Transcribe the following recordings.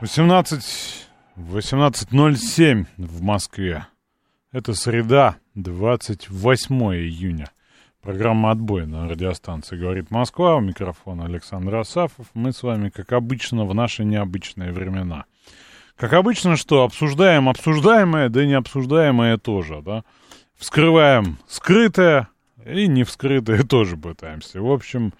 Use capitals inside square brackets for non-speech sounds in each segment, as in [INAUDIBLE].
18... 18.07 в Москве. Это среда, 28 июня. Программа «Отбой» на радиостанции «Говорит Москва». У микрофона Александр Асафов. Мы с вами, как обычно, в наши необычные времена. Как обычно, что обсуждаем обсуждаемое, да и необсуждаемое тоже, да. Вскрываем скрытое и не вскрытое тоже пытаемся. В общем,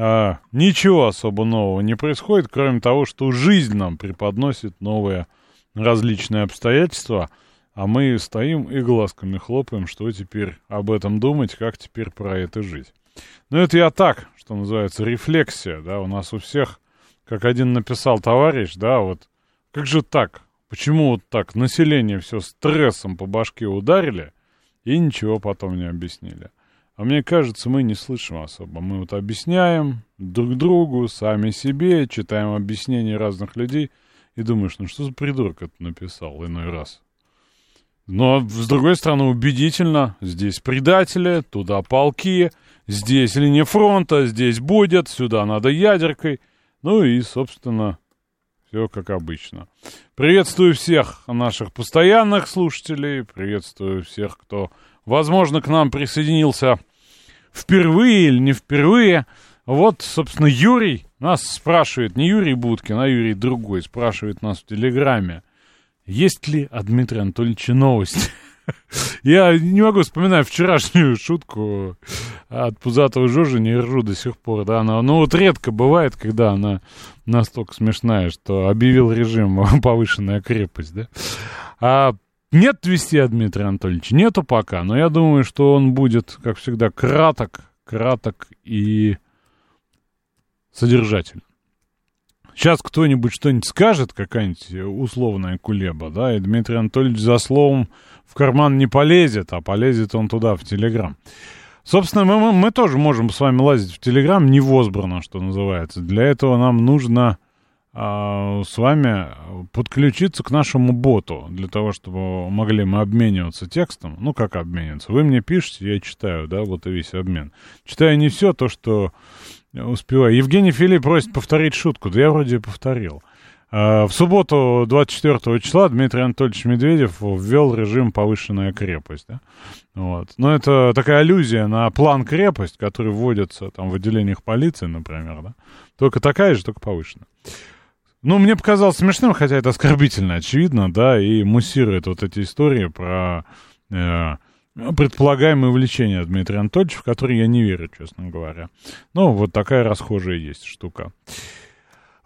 а, ничего особо нового не происходит, кроме того, что жизнь нам преподносит новые различные обстоятельства, а мы стоим и глазками хлопаем, что теперь об этом думать, как теперь про это жить. Но это я так, что называется, рефлексия, да, у нас у всех, как один написал товарищ, да, вот, как же так, почему вот так население все стрессом по башке ударили и ничего потом не объяснили. А мне кажется, мы не слышим особо. Мы вот объясняем друг другу, сами себе, читаем объяснения разных людей и думаешь, ну что за придурок это написал иной раз. Но, с другой стороны, убедительно. Здесь предатели, туда полки, здесь линия фронта, здесь будет, сюда надо ядеркой. Ну и, собственно, все как обычно. Приветствую всех наших постоянных слушателей, приветствую всех, кто, возможно, к нам присоединился впервые или не впервые. Вот, собственно, Юрий нас спрашивает, не Юрий Будкин, а Юрий другой, спрашивает нас в Телеграме, есть ли от Дмитрия Анатольевича новости? [LAUGHS] Я не могу вспоминать вчерашнюю шутку от пузатого Жожи, не ржу до сих пор, да, но, ну вот редко бывает, когда она настолько смешная, что объявил режим [LAUGHS] повышенная крепость, да. А нет вести от Дмитрия Анатольевича, нету пока, но я думаю, что он будет, как всегда, краток, краток и содержательный. Сейчас кто-нибудь что-нибудь скажет, какая-нибудь условная кулеба, да, и Дмитрий Анатольевич за словом в карман не полезет, а полезет он туда, в Телеграм. Собственно, мы, мы, мы тоже можем с вами лазить в Телеграм невозбранно, что называется. Для этого нам нужно с вами подключиться к нашему боту, для того, чтобы могли мы обмениваться текстом. Ну, как обмениваться? Вы мне пишете, я читаю, да, вот и весь обмен. Читаю не все то, что успеваю. Евгений Филипп просит повторить шутку. Да я вроде повторил. А, в субботу 24 числа Дмитрий Анатольевич Медведев ввел режим повышенная крепость. Да? Вот. Но это такая аллюзия на план крепость, который вводится там, в отделениях полиции, например. Да? Только такая же, только повышенная. Ну, мне показалось смешным, хотя это оскорбительно, очевидно, да, и муссирует вот эти истории про э, предполагаемое увлечение Дмитрия Анатольевича, в которые я не верю, честно говоря. Ну, вот такая расхожая есть штука.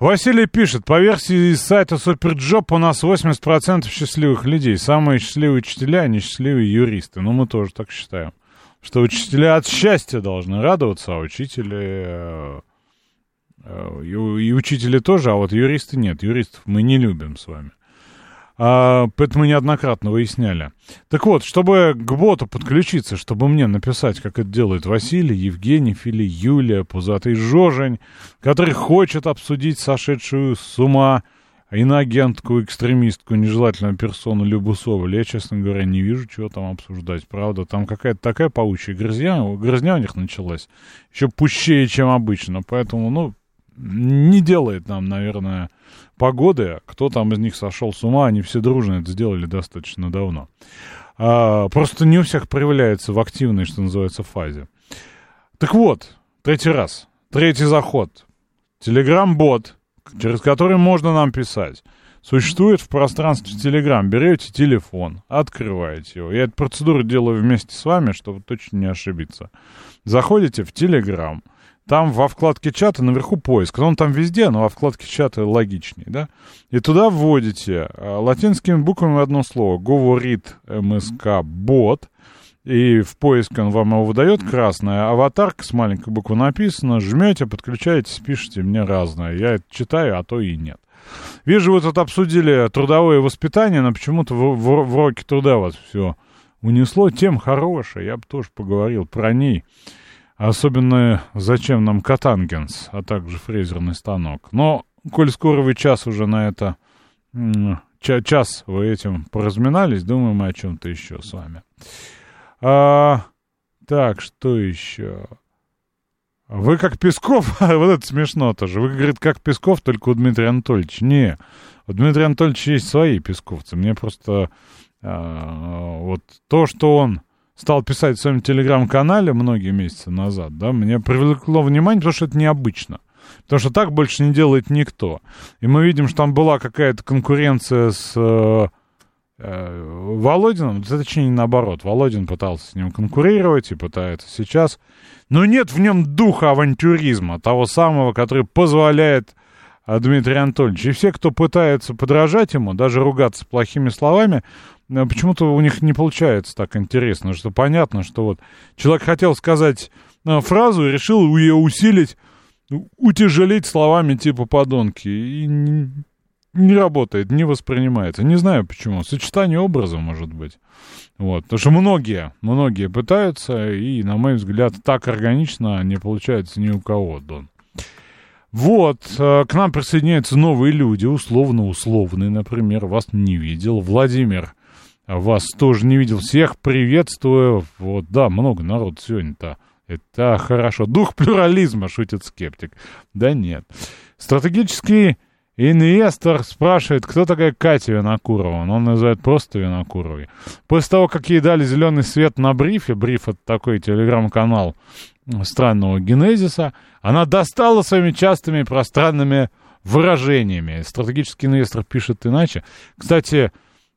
Василий пишет, по версии сайта SuperJob у нас 80% счастливых людей. Самые счастливые учителя, а не юристы. Ну, мы тоже так считаем. Что учителя от счастья должны радоваться, а учители Э, и, и учители тоже, а вот юристы нет. Юристов мы не любим с вами. А, это неоднократно выясняли. Так вот, чтобы к боту подключиться, чтобы мне написать, как это делает Василий, Евгений, Фили, Юлия, Пузатый Жожень, который хочет обсудить сошедшую с ума иноагентку, экстремистку, нежелательную персону Любу. Я, честно говоря, не вижу, чего там обсуждать. Правда, там какая-то такая паучья грызня, грызня у них началась. Еще пущее, чем обычно. Поэтому, ну, не делает нам, наверное, погоды. Кто там из них сошел с ума, они все дружно это сделали достаточно давно. А, просто не у всех проявляется в активной, что называется, фазе. Так вот, третий раз, третий заход. Телеграм-бот, через который можно нам писать, существует в пространстве Телеграм. Берете телефон, открываете его. Я эту процедуру делаю вместе с вами, чтобы точно не ошибиться. Заходите в Телеграм, там во вкладке чата наверху поиск. Он там везде, но во вкладке чата логичнее, да? И туда вводите э, латинскими буквами одно слово. Говорит МСК бот. и в поиске он вам его выдает красная аватарка с маленькой буквы написано, жмете, подключаетесь, пишите мне разное. Я это читаю, а то и нет. Вижу, вы тут обсудили трудовое воспитание, но почему-то в, в, в уроке труда вас все унесло. Тем хорошая, я бы тоже поговорил про ней. Особенно, зачем нам катангенс, а также фрезерный станок. Но, коль скоро вы час уже на это, час вы этим поразминались, думаю, мы о чем-то еще с вами. А, так, что еще? Вы как Песков, [LAUGHS] вот это смешно тоже. Вы, говорит, как Песков, только у Дмитрия Анатольевича. Не, у Дмитрия Анатольевича есть свои песковцы. Мне просто а, вот то, что он стал писать в своем телеграм-канале многие месяцы назад, да, мне привлекло внимание, потому что это необычно. Потому что так больше не делает никто. И мы видим, что там была какая-то конкуренция с э, э, Володиным, точнее, наоборот. Володин пытался с ним конкурировать и пытается сейчас. Но нет в нем духа авантюризма, того самого, который позволяет э, Дмитрию Анатольевичу. И все, кто пытается подражать ему, даже ругаться плохими словами, э, почему-то у них не получается так интересно, что понятно, что вот человек хотел сказать э, фразу и решил ее усилить, утяжелить словами типа подонки. И не работает, не воспринимается. Не знаю почему. Сочетание образа, может быть. Вот. Потому что многие, многие пытаются, и, на мой взгляд, так органично не получается ни у кого, Дон. Вот, к нам присоединяются новые люди, условно-условные, например, вас не видел. Владимир вас тоже не видел. Всех приветствую. Вот, да, много народ сегодня-то. Это хорошо. Дух плюрализма, шутит скептик. Да нет. Стратегический инвестор спрашивает, кто такая Катя Винокурова. Он называет просто Винокуровой. После того, как ей дали зеленый свет на брифе, бриф это такой телеграм-канал странного генезиса, она достала своими частыми пространными выражениями. Стратегический инвестор пишет иначе. Кстати,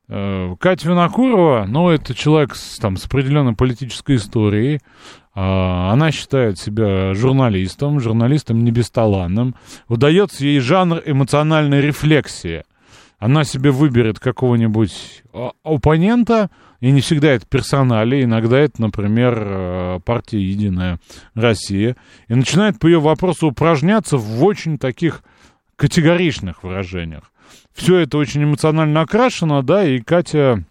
Э, Катя Винокурова, ну, это человек с, там, с определенной политической историей. А, она считает себя журналистом, журналистом не бесталанным. Удается ей жанр эмоциональной рефлексии. Она себе выберет какого-нибудь оппонента, и не всегда это персонали, иногда это, например, э, партия «Единая Россия», и начинает по ее вопросу упражняться в очень таких категоричных выражениях. Все это очень эмоционально окрашено, да, и Катя,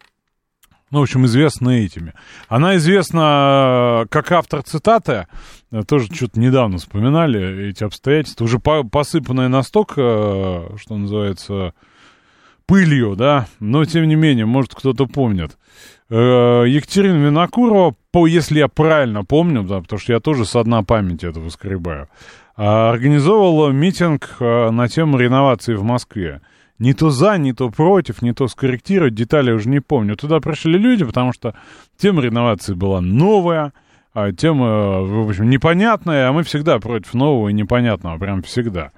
ну, в общем, известна этими. Она известна э, как автор цитаты, э, тоже что-то недавно вспоминали эти обстоятельства, уже по посыпанная настолько, что называется, пылью, да, но тем не менее, может, кто-то помнит. Екатерина Винокурова, по, если я правильно помню, да, потому что я тоже со дна памяти это воскребаю, организовывала митинг на тему реновации в Москве не то за, не то против, не то скорректировать, детали уже не помню. Туда пришли люди, потому что тема реновации была новая, а тема, в общем, непонятная, а мы всегда против нового и непонятного, прям всегда.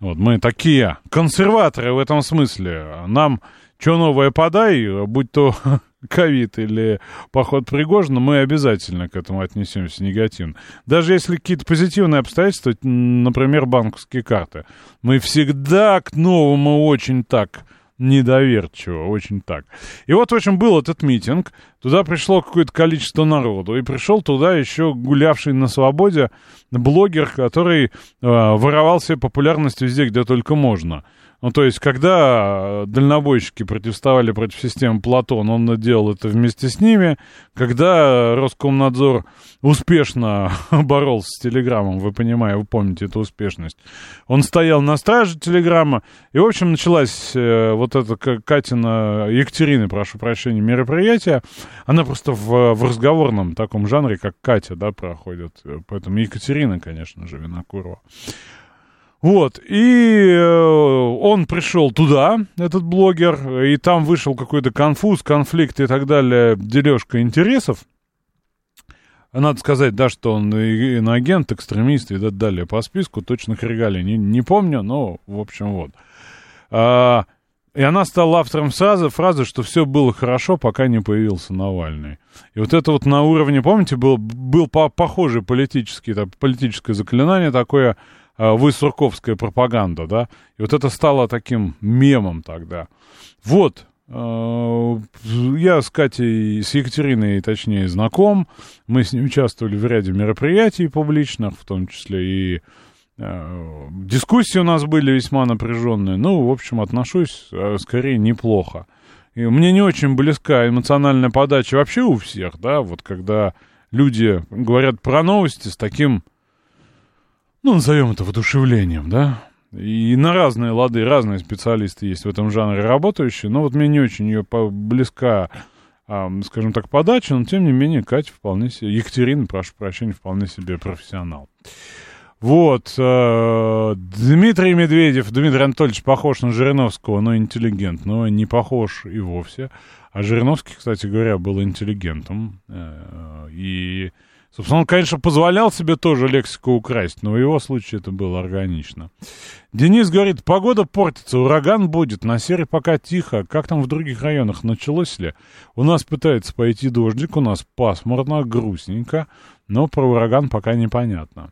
Вот мы такие консерваторы в этом смысле. Нам что новое подай, будь то [LAUGHS] ковид или поход Пригожина, мы обязательно к этому отнесемся негативно. Даже если какие-то позитивные обстоятельства, например, банковские карты, мы всегда к новому очень так недоверчиво, очень так. И вот, в общем, был этот митинг, туда пришло какое-то количество народу, и пришел туда еще гулявший на свободе блогер, который э, воровал себе популярность везде, где только можно. Ну, то есть, когда дальнобойщики протестовали против системы Платон, он делал это вместе с ними. Когда Роскомнадзор успешно [LAUGHS] боролся с Телеграмом, вы понимаете, вы помните эту успешность, он стоял на страже Телеграма. И, в общем, началась э, вот эта Катина, Екатерины, прошу прощения, мероприятие. Она просто в, в разговорном таком жанре, как Катя, да, проходит. Поэтому Екатерина, конечно же, Винокурова. Вот, и э, он пришел туда, этот блогер, и там вышел какой-то конфуз, конфликт и так далее, дележка интересов. Надо сказать, да, что он иноагент, экстремист и так далее по списку, точных регалий не, не помню, но, в общем, вот. А, и она стала автором фразы, фразы, что все было хорошо, пока не появился Навальный. И вот это вот на уровне, помните, был, был по похожий политический, так, политическое заклинание такое, Э, высурковская пропаганда, да, и вот это стало таким мемом тогда. Вот, Э, я с Катей, с Екатериной, точнее, знаком. Мы с ней участвовали в ряде мероприятий публичных, в том числе и э, дискуссии у нас были весьма напряженные. Ну, в общем, отношусь скорее неплохо. И мне не очень близка эмоциональная подача вообще у всех, да, вот когда люди говорят про новости с таким, ну, назовем это воодушевлением, да, и на разные лады, разные специалисты есть в этом жанре работающие, но вот мне не очень ее близка, скажем так, подача, но тем не менее Катя вполне себе, Екатерина, прошу прощения, вполне себе профессионал. Вот, э, Дмитрий Медведев, Дмитрий Анатольевич похож на Жириновского, но интеллигент, но не похож и вовсе. А Жириновский, кстати говоря, был интеллигентом. Э, и, собственно, он, конечно, позволял себе тоже лексику украсть, но в его случае это было органично. Денис говорит, погода портится, ураган будет, на сере пока тихо. Как там в других районах, началось ли? У нас пытается пойти дождик, у нас пасмурно, грустненько, но про ураган пока непонятно.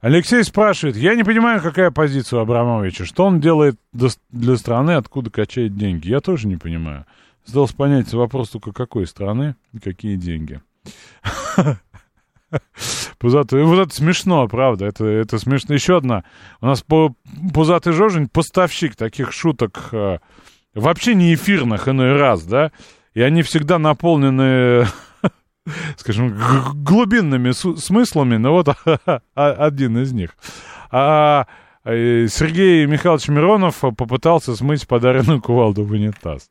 Алексей спрашивает, я не понимаю, какая позиция у Абрамовича, что он делает для страны, откуда качает деньги. Я тоже не понимаю. Сдался понять вопрос только какой страны и какие деньги. [LAUGHS] [LAUGHS] Пузатый, вот это смешно, правда, это, это смешно. Еще одна. У нас по, Пузатый Жожень поставщик таких шуток э, вообще не эфирных иной раз, да, и они всегда наполнены [LAUGHS] скажем, глубинными смыслами, но вот [LAUGHS] один из них. А э, Сергей Михайлович Миронов попытался смыть подаренную кувалду в унитаз.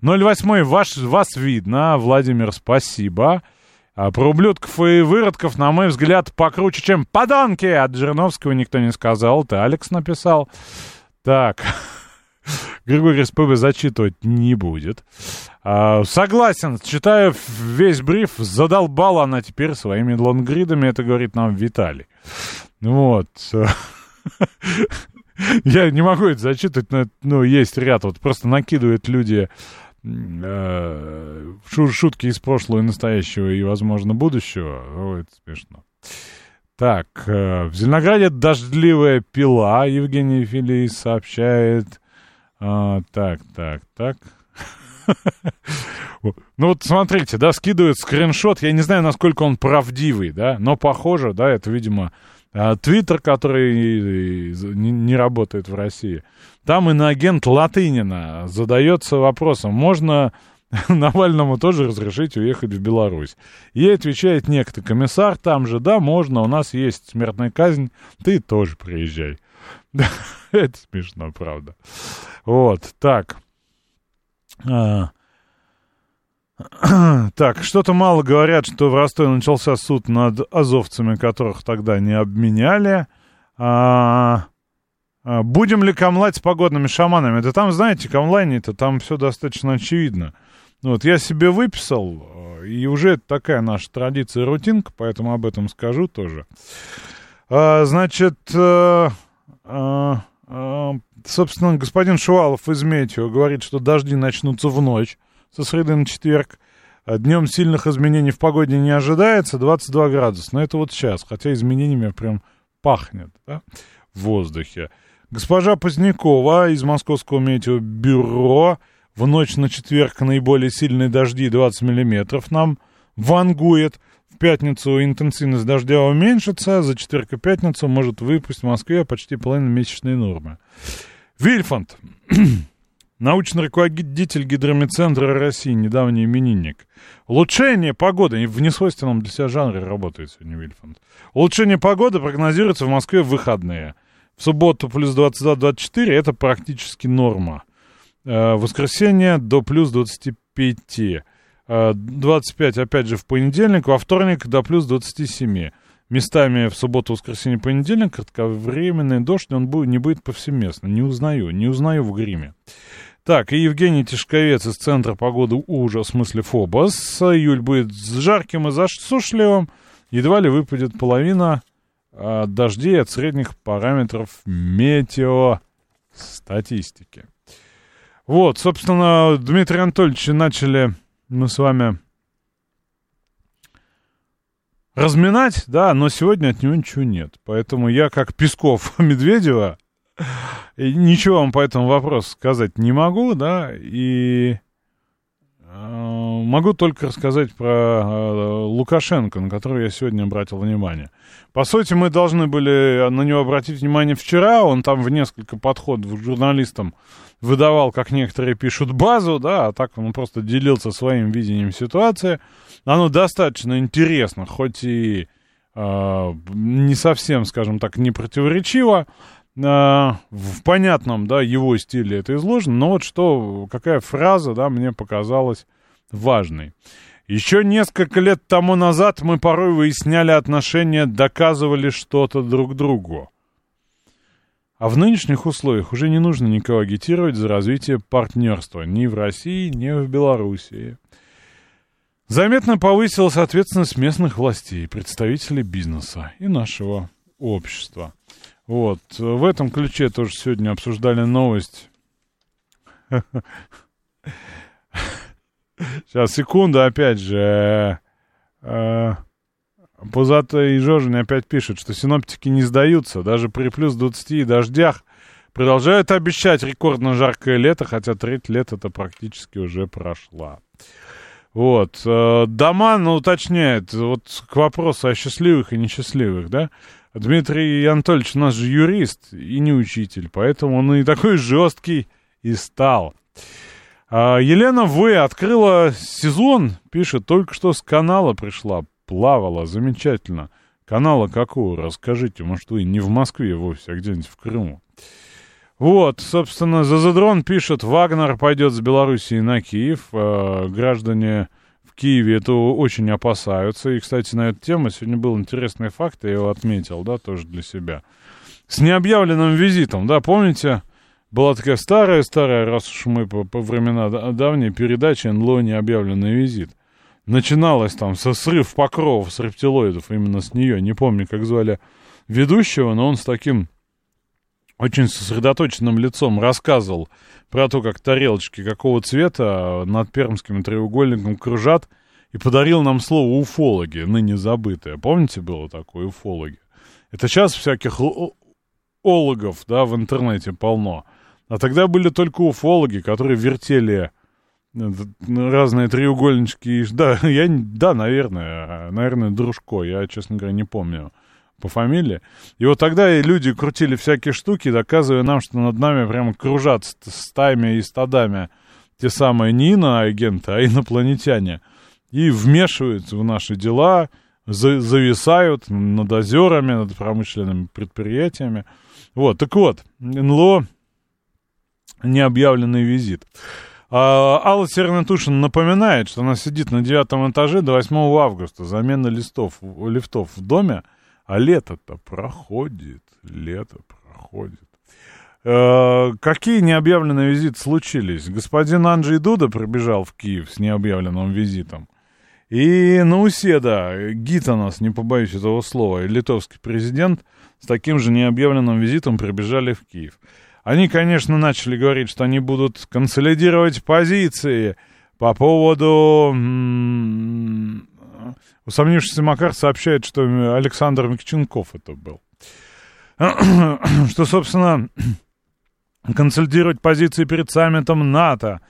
08 ваш, вас видно, Владимир, спасибо. А про ублюдков и выродков, на мой взгляд, покруче, чем подонки. От Жириновского никто не сказал, это Алекс написал. Так, [LAUGHS] Григорий СПБ зачитывать не будет. А, согласен, читаю весь бриф, задолбала она теперь своими лонгридами, это говорит нам Виталий. Вот. [LAUGHS] Я не могу это зачитывать, но ну, есть ряд, вот просто накидывают люди шутки из прошлого и настоящего и, возможно, будущего. О, это смешно. Так, э, в Зеленограде дождливая пила, Евгений Филий сообщает. А, так, так, так. [LAUGHS] Ну вот смотрите, да, скидывает скриншот, я не знаю, насколько он правдивый, да, но похоже, да, это, видимо, Твиттер, который не работает в России. Там иноагент Латынина задается вопросом, можно [LAUGHS] Навальному тоже разрешить уехать в Беларусь. Ей отвечает некто комиссар там же, да, можно, у нас есть смертная казнь, ты тоже приезжай. [LAUGHS] Это смешно, правда. Вот, так. А. [CLEARS THROAT] Так, что-то мало говорят, что в Ростове начался суд над азовцами, которых тогда не обменяли. А, а, будем ли камлать с погодными шаманами? Да там, знаете, камлайни-то там все достаточно очевидно. Вот, я себе выписал, и уже такая наша традиция, рутинка, поэтому об этом скажу тоже. А, значит, а, а, а, собственно, господин Шувалов из Метео говорит, что дожди начнутся в ночь со среды на четверг. А днем сильных изменений в погоде не ожидается, 22 градуса. Но это вот сейчас, хотя изменениями прям пахнет да, в воздухе. Госпожа Позднякова из Московского метеобюро в ночь на четверг наиболее сильные дожди 20 миллиметров нам вангует. В пятницу интенсивность дождя уменьшится, за четверг и пятницу может выпустить в Москве почти половину месячной нормы. Вильфанд, [CLEARS THROAT] научный руководитель гидромедцентра России, недавний именинник. Улучшение погоды, в несвойственном для себя жанре работает сегодня Вильфанд. Улучшение погоды прогнозируется в Москве в выходные. В субботу плюс 22-24, это практически норма. Э, воскресенье до плюс 25. 25, э, опять же, в понедельник, во вторник до плюс 27. Местами в субботу, воскресенье, понедельник кратковременный дождь, он будет, не будет повсеместно. Не узнаю, не узнаю в гриме. Так, и Евгений Тишковец из Центра погоды ужас, в смысле Фобос. Июль будет с жарким и засушливым. Едва ли выпадет половина а, дождей от средних параметров метеостатистики. Вот, собственно, Дмитрий Анатольевич, начали мы с вами разминать, да, но сегодня от него ничего нет. Поэтому я, как Песков [LAUGHS] Медведева, ничего вам по этому вопросу сказать не могу, да, и э, могу только рассказать про э, Лукашенко, на который я сегодня обратил внимание. По сути, мы должны были на него обратить внимание вчера, он там в несколько подходов журналистам выдавал, как некоторые пишут, базу, да, а так он просто делился своим видением ситуации. Оно достаточно интересно, хоть и э, не совсем, скажем так, не противоречиво, а, в понятном, да, его стиле это изложено, но вот что, какая фраза, да, мне показалась важной. Еще несколько лет тому назад мы порой выясняли отношения, доказывали что-то друг другу. А в нынешних условиях уже не нужно никого агитировать за развитие партнерства ни в России, ни в Белоруссии. Заметно повысилась ответственность местных властей, представителей бизнеса и нашего общества. Вот. В этом ключе тоже сегодня обсуждали новость. Сейчас, секунду, опять же. Э, Пузатый и Жожин опять пишет, что синоптики не сдаются. Даже при плюс 20 и дождях продолжают обещать рекордно жаркое лето, хотя треть лет это практически уже прошла. Вот. Э, Доман уточняет, вот к вопросу о счастливых и несчастливых, да? Дмитрий Анатольевич у нас же юрист и не учитель, поэтому он и такой жесткий и стал. А Елена В. открыла сезон, пишет, только что с канала пришла, плавала, замечательно. Канала какого, расскажите, может, вы не в Москве вовсе, а где-нибудь в Крыму. Вот, собственно, Зазадрон пишет, Вагнер пойдет с Белоруссии на Киев, э, граждане Киеве этого очень опасаются. И, кстати, на эту тему сегодня был интересный факт, я его отметил, да, тоже для себя. С необъявленным визитом, да, помните, была такая старая-старая, раз уж мы по, по времена давней передачи НЛО «Необъявленный визит». Начиналось там со срыв покровов с рептилоидов, именно с нее. Не помню, как звали ведущего, но он с таким очень сосредоточенным лицом рассказывал про то, как тарелочки какого цвета над пермским треугольником кружат, и подарил нам слово «уфологи», ныне забытое. Помните, было такое «уфологи»? Это сейчас всяких ологов, да, в интернете полно. А тогда были только уфологи, которые вертели э, разные треугольнички. Да, [LAUGHS] я, да, наверное, наверное, Дружко, я, честно говоря, не помню по фамилии. И вот тогда и люди крутили всякие штуки, доказывая нам, что над нами прямо кружат стаями и стадами те самые не иноагенты, а инопланетяне. И вмешиваются в наши дела, за, зависают над озерами, над промышленными предприятиями. Вот, так вот, НЛО необъявленный визит. А, Алла Сернатушин напоминает, что она сидит на девятом этаже до 8 августа. Замена листов, лифтов в доме – а лето-то проходит, лето проходит. Э, какие необъявленные визиты случились? Господин Анджей Дуда пробежал в Киев с необъявленным визитом. И Науседа, Гитанас, не побоюсь этого слова, и литовский президент с таким же необъявленным визитом прибежали в Киев. Они, конечно, начали говорить, что они будут консолидировать позиции по поводу Усомнившийся Макар сообщает, что Александр Микченков это был. [CLEARS THROAT] Что, собственно, [CLEARS THROAT] консолидировать позиции перед саммитом НАТО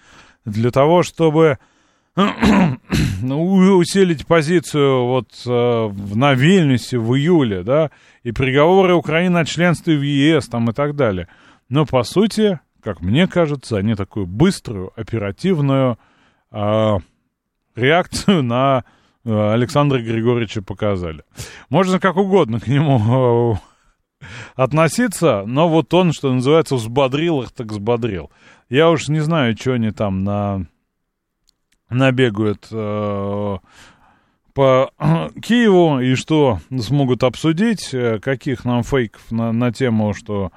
для того, чтобы [CLEARS THROAT] усилить позицию вот э, на Вильнюсе в июле, да, и приговоры Украины о членстве в ЕС там и так далее. Но, по сути, как мне кажется, они такую быструю, оперативную э, реакцию на Э, Александра Григорьевича показали. Можно как угодно к нему э, [LAUGHS] относиться, но вот он, что называется, взбодрил их, так взбодрил. Я уж не знаю, что они там на... набегают э, по [CLEARS THROAT] Киеву и что смогут обсудить, э, каких нам фейков на, на тему, что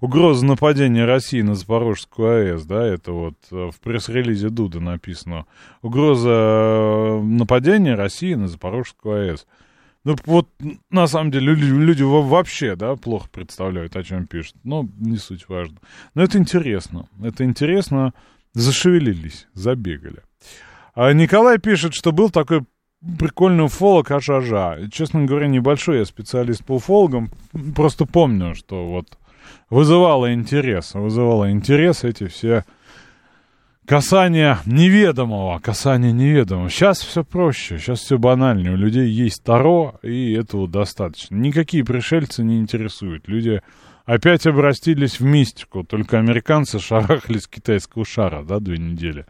угроза нападения России на Запорожскую АЭС, да, это вот э, в пресс-релизе Дуда написано. Угроза э, нападения России на Запорожскую АЭС. Ну, вот, на самом деле, люди, вообще, да, плохо представляют, о чем пишут. Но не суть важно. Но это интересно. Это интересно. Зашевелились, забегали. А Николай пишет, что был такой прикольный уфолог Ажажа. Честно говоря, небольшой я специалист по уфологам. Просто помню, что вот вызывало интерес. Вызывало интерес эти все касания неведомого, касания неведомого. Сейчас все проще, сейчас все банальнее. У людей есть Таро, и этого достаточно. Никакие пришельцы не интересуют. Люди опять обратились в мистику. Только американцы шарахались китайского шара, да, две недели.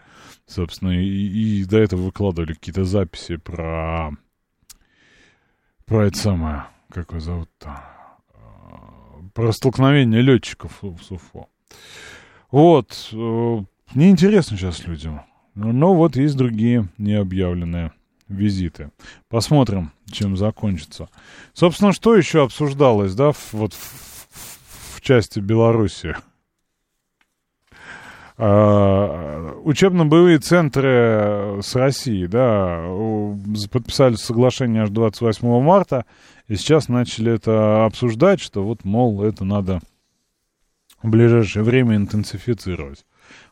Собственно, и, и до этого выкладывали какие-то записи про... Про это самое... Как его зовут-то? Про столкновение летчиков в Уфо. Вот. Э, неинтересно сейчас людям. Но вот есть другие необъявленные визиты. Посмотрим, чем закончится. Собственно, что еще обсуждалось, да, вот в, в части Беларуси? А, учебно-боевые центры с Россией, да, подписали соглашение аж 28 марта, и сейчас начали это обсуждать, что вот, мол, это надо в ближайшее время интенсифицировать.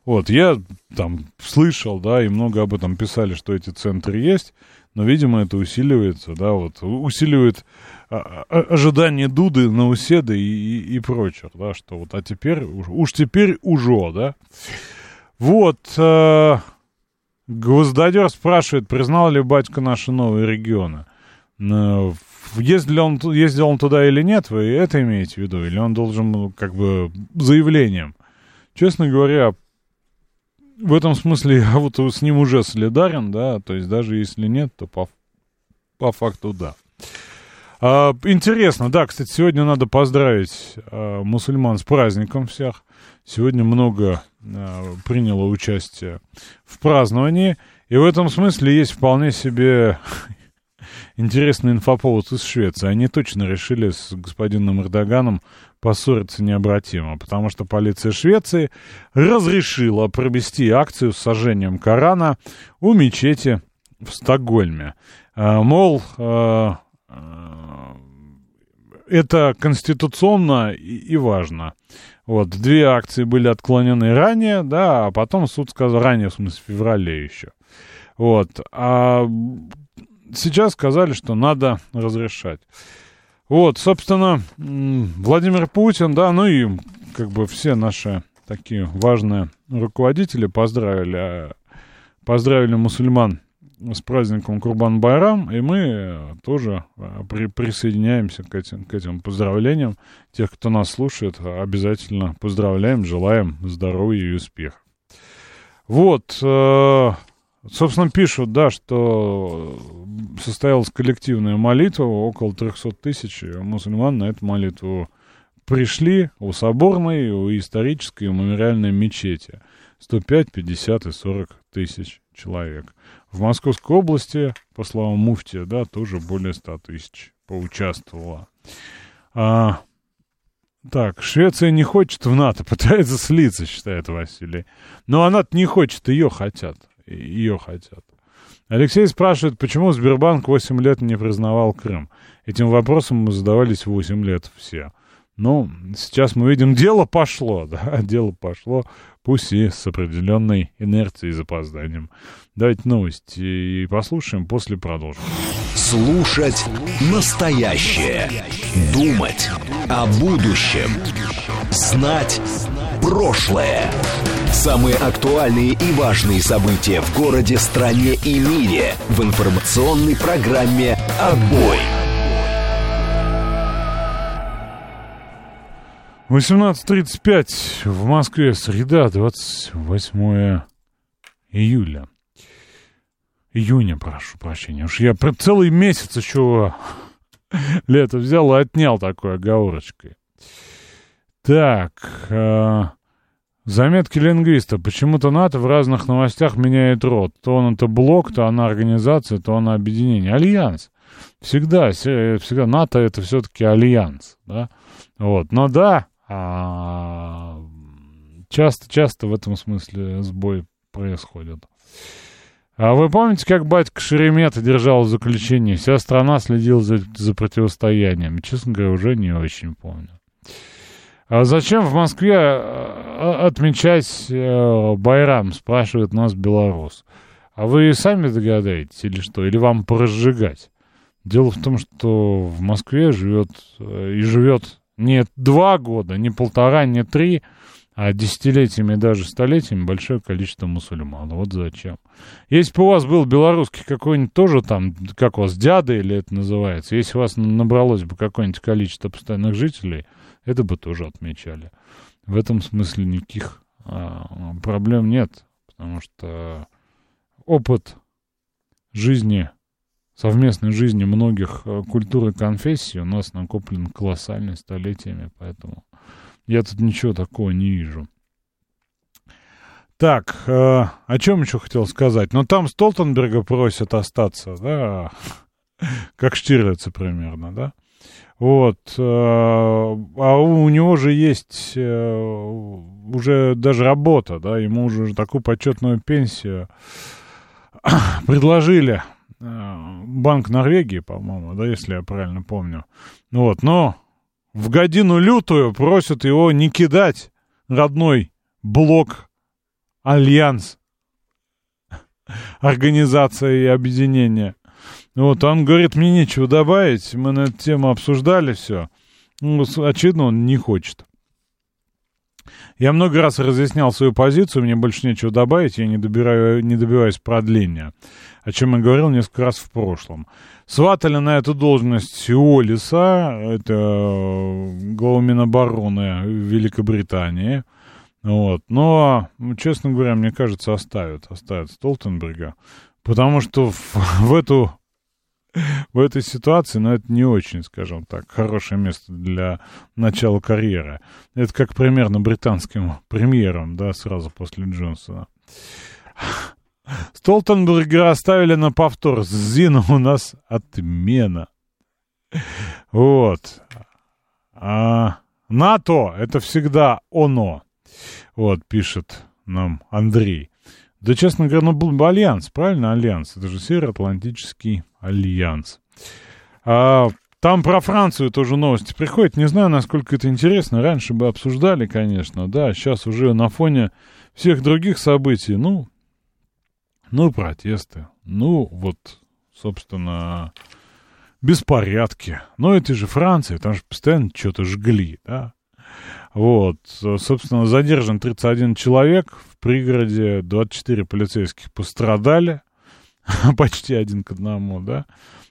Вот, я там слышал, да, и много об этом писали, что эти центры есть, но, видимо, это усиливается, да, вот, усиливает а, а, ожидание Дуды, Науседы и, и, и прочих, да, что вот, а теперь, уж, теперь уже, да. Вот, э, Гвоздодер спрашивает, признал ли батька наши новые регионы. Э, ездил он, ездил он туда или нет, вы это имеете в виду? Или он должен, как бы, заявлением? Честно говоря, в этом смысле я вот с ним уже солидарен, да, то есть даже если нет, то по, по факту да. А, интересно, да, кстати, сегодня надо поздравить а, мусульман с праздником всех. Сегодня много а, приняло участие в праздновании, и в этом смысле есть вполне себе [LAUGHS] интересный инфоповод из Швеции. Они точно решили с господином Эрдоганом поссориться необратимо, потому что полиция Швеции разрешила провести акцию с сожжением Корана у мечети в Стокгольме. А, мол, а, а, это конституционно и, важно. Вот, две акции были отклонены ранее, да, а потом суд сказал, ранее, в смысле, в феврале еще. Вот, а сейчас сказали, что надо разрешать. Вот, собственно, Владимир Путин, да, ну и как бы все наши такие важные руководители поздравили, поздравили мусульман с праздником Курбан-Байрам, и мы тоже а, при, присоединяемся к этим, к этим поздравлениям. Тех, кто нас слушает, обязательно поздравляем, желаем здоровья и успеха. Вот, э, Собственно, пишут, да, что состоялась коллективная молитва, около 300 тысяч мусульман на эту молитву пришли у соборной, у исторической, у мемориальной мечети. 105, 50 и 40 тысяч человек. В Московской области, по словам Муфтия, да, тоже более 100 тысяч поучаствовало. А, так, Швеция не хочет в НАТО, [LAUGHS] пытается слиться, считает Василий. Но она не хочет, ее хотят ее хотят. Алексей спрашивает, почему Сбербанк 8 лет не признавал Крым. Этим вопросом мы задавались 8 лет все. Ну, сейчас мы видим, дело пошло, [LAUGHS] да, дело пошло, пусть и с определенной инерцией и запозданием. Давайте новости и послушаем, после продолжим. Слушать настоящее. Думать о будущем. Знать прошлое. Самые актуальные и важные события в городе, стране и мире в информационной программе «Отбой». 18.35 в Москве, среда, 28 июля. Июня, прошу прощения. Уж я целый месяц еще лето взял и отнял такой оговорочкой. Так, э, заметки лингвиста. Почему-то НАТО в разных новостях меняет род. То он это блок, то она организация, то она объединение. Альянс. Всегда, всегда НАТО это все-таки альянс, да. Вот, но да, часто-часто в этом смысле сбой происходит. А вы помните, как батька Шеремета держал заключение? Вся страна следила за, за противостоянием. Честно говоря, уже не очень помню. А зачем в Москве э, отмечать э, Байрам, спрашивает нас белорус. А вы сами догадаетесь или что? Или вам поразжигать? Дело в том, что в Москве живет э, и живет Не два года, не полтора, не три, а десятилетиями, даже столетиями большое количество мусульман. Вот зачем. Если бы у вас был белорусский какой-нибудь тоже там, как у вас, дяда или это называется, если у вас набралось бы какое-нибудь количество постоянных жителей, это бы тоже отмечали. В этом смысле никаких а, проблем нет, потому что опыт жизни, совместной жизни многих а, культур и конфессий у нас накоплен колоссальными столетиями, поэтому я тут ничего такого не вижу. Так, э, о чем еще хотел сказать? Ну, там Столтенберга просят остаться, да, [LAUGHS] как Штирлица примерно, да. Вот, э, а у него же есть э, уже даже работа, да, ему уже такую почетную пенсию [COUGHS] предложили. Э, Банк Норвегии, по-моему, да, если я правильно помню. Вот, но в годину лютую просят его не кидать родной блок Альянс, [LAUGHS] организация и объединение. Вот, он говорит, мне нечего добавить, мы на эту тему обсуждали все. Ну, очевидно, он не хочет. Я много раз разъяснял свою позицию, мне больше нечего добавить, я не, добираю, не добиваюсь продления, о чем я говорил несколько раз в прошлом. Сватали на эту должность Уоллиса, это глава Минобороны Великобритании, вот. Но, честно говоря, мне кажется, оставят, оставят Столтенберга, потому что в, [LAUGHS] в эту [LAUGHS] в этой ситуации, но это не очень, скажем так, хорошее место для начала карьеры. Это как примерно британским [LAUGHS] премьером, да, сразу после Джонсона. Столтенберга оставили на повтор. Зина у нас отмена. Вот. А НАТО — это всегда оно. Вот, пишет нам Андрей. Да, честно говоря, ну, был бы альянс, правильно, альянс? Это же Североатлантический альянс. А, там про Францию тоже новости приходят. Не знаю, насколько это интересно. Раньше бы обсуждали, конечно, да. Сейчас уже на фоне всех других событий, ну, ну, протесты. Ну, вот, собственно, беспорядки. Но это же Франция, там же постоянно что-то жгли, да. Вот, собственно, задержан 31 человек, в пригороде 24 полицейских пострадали, [LAUGHS] почти один к одному, да.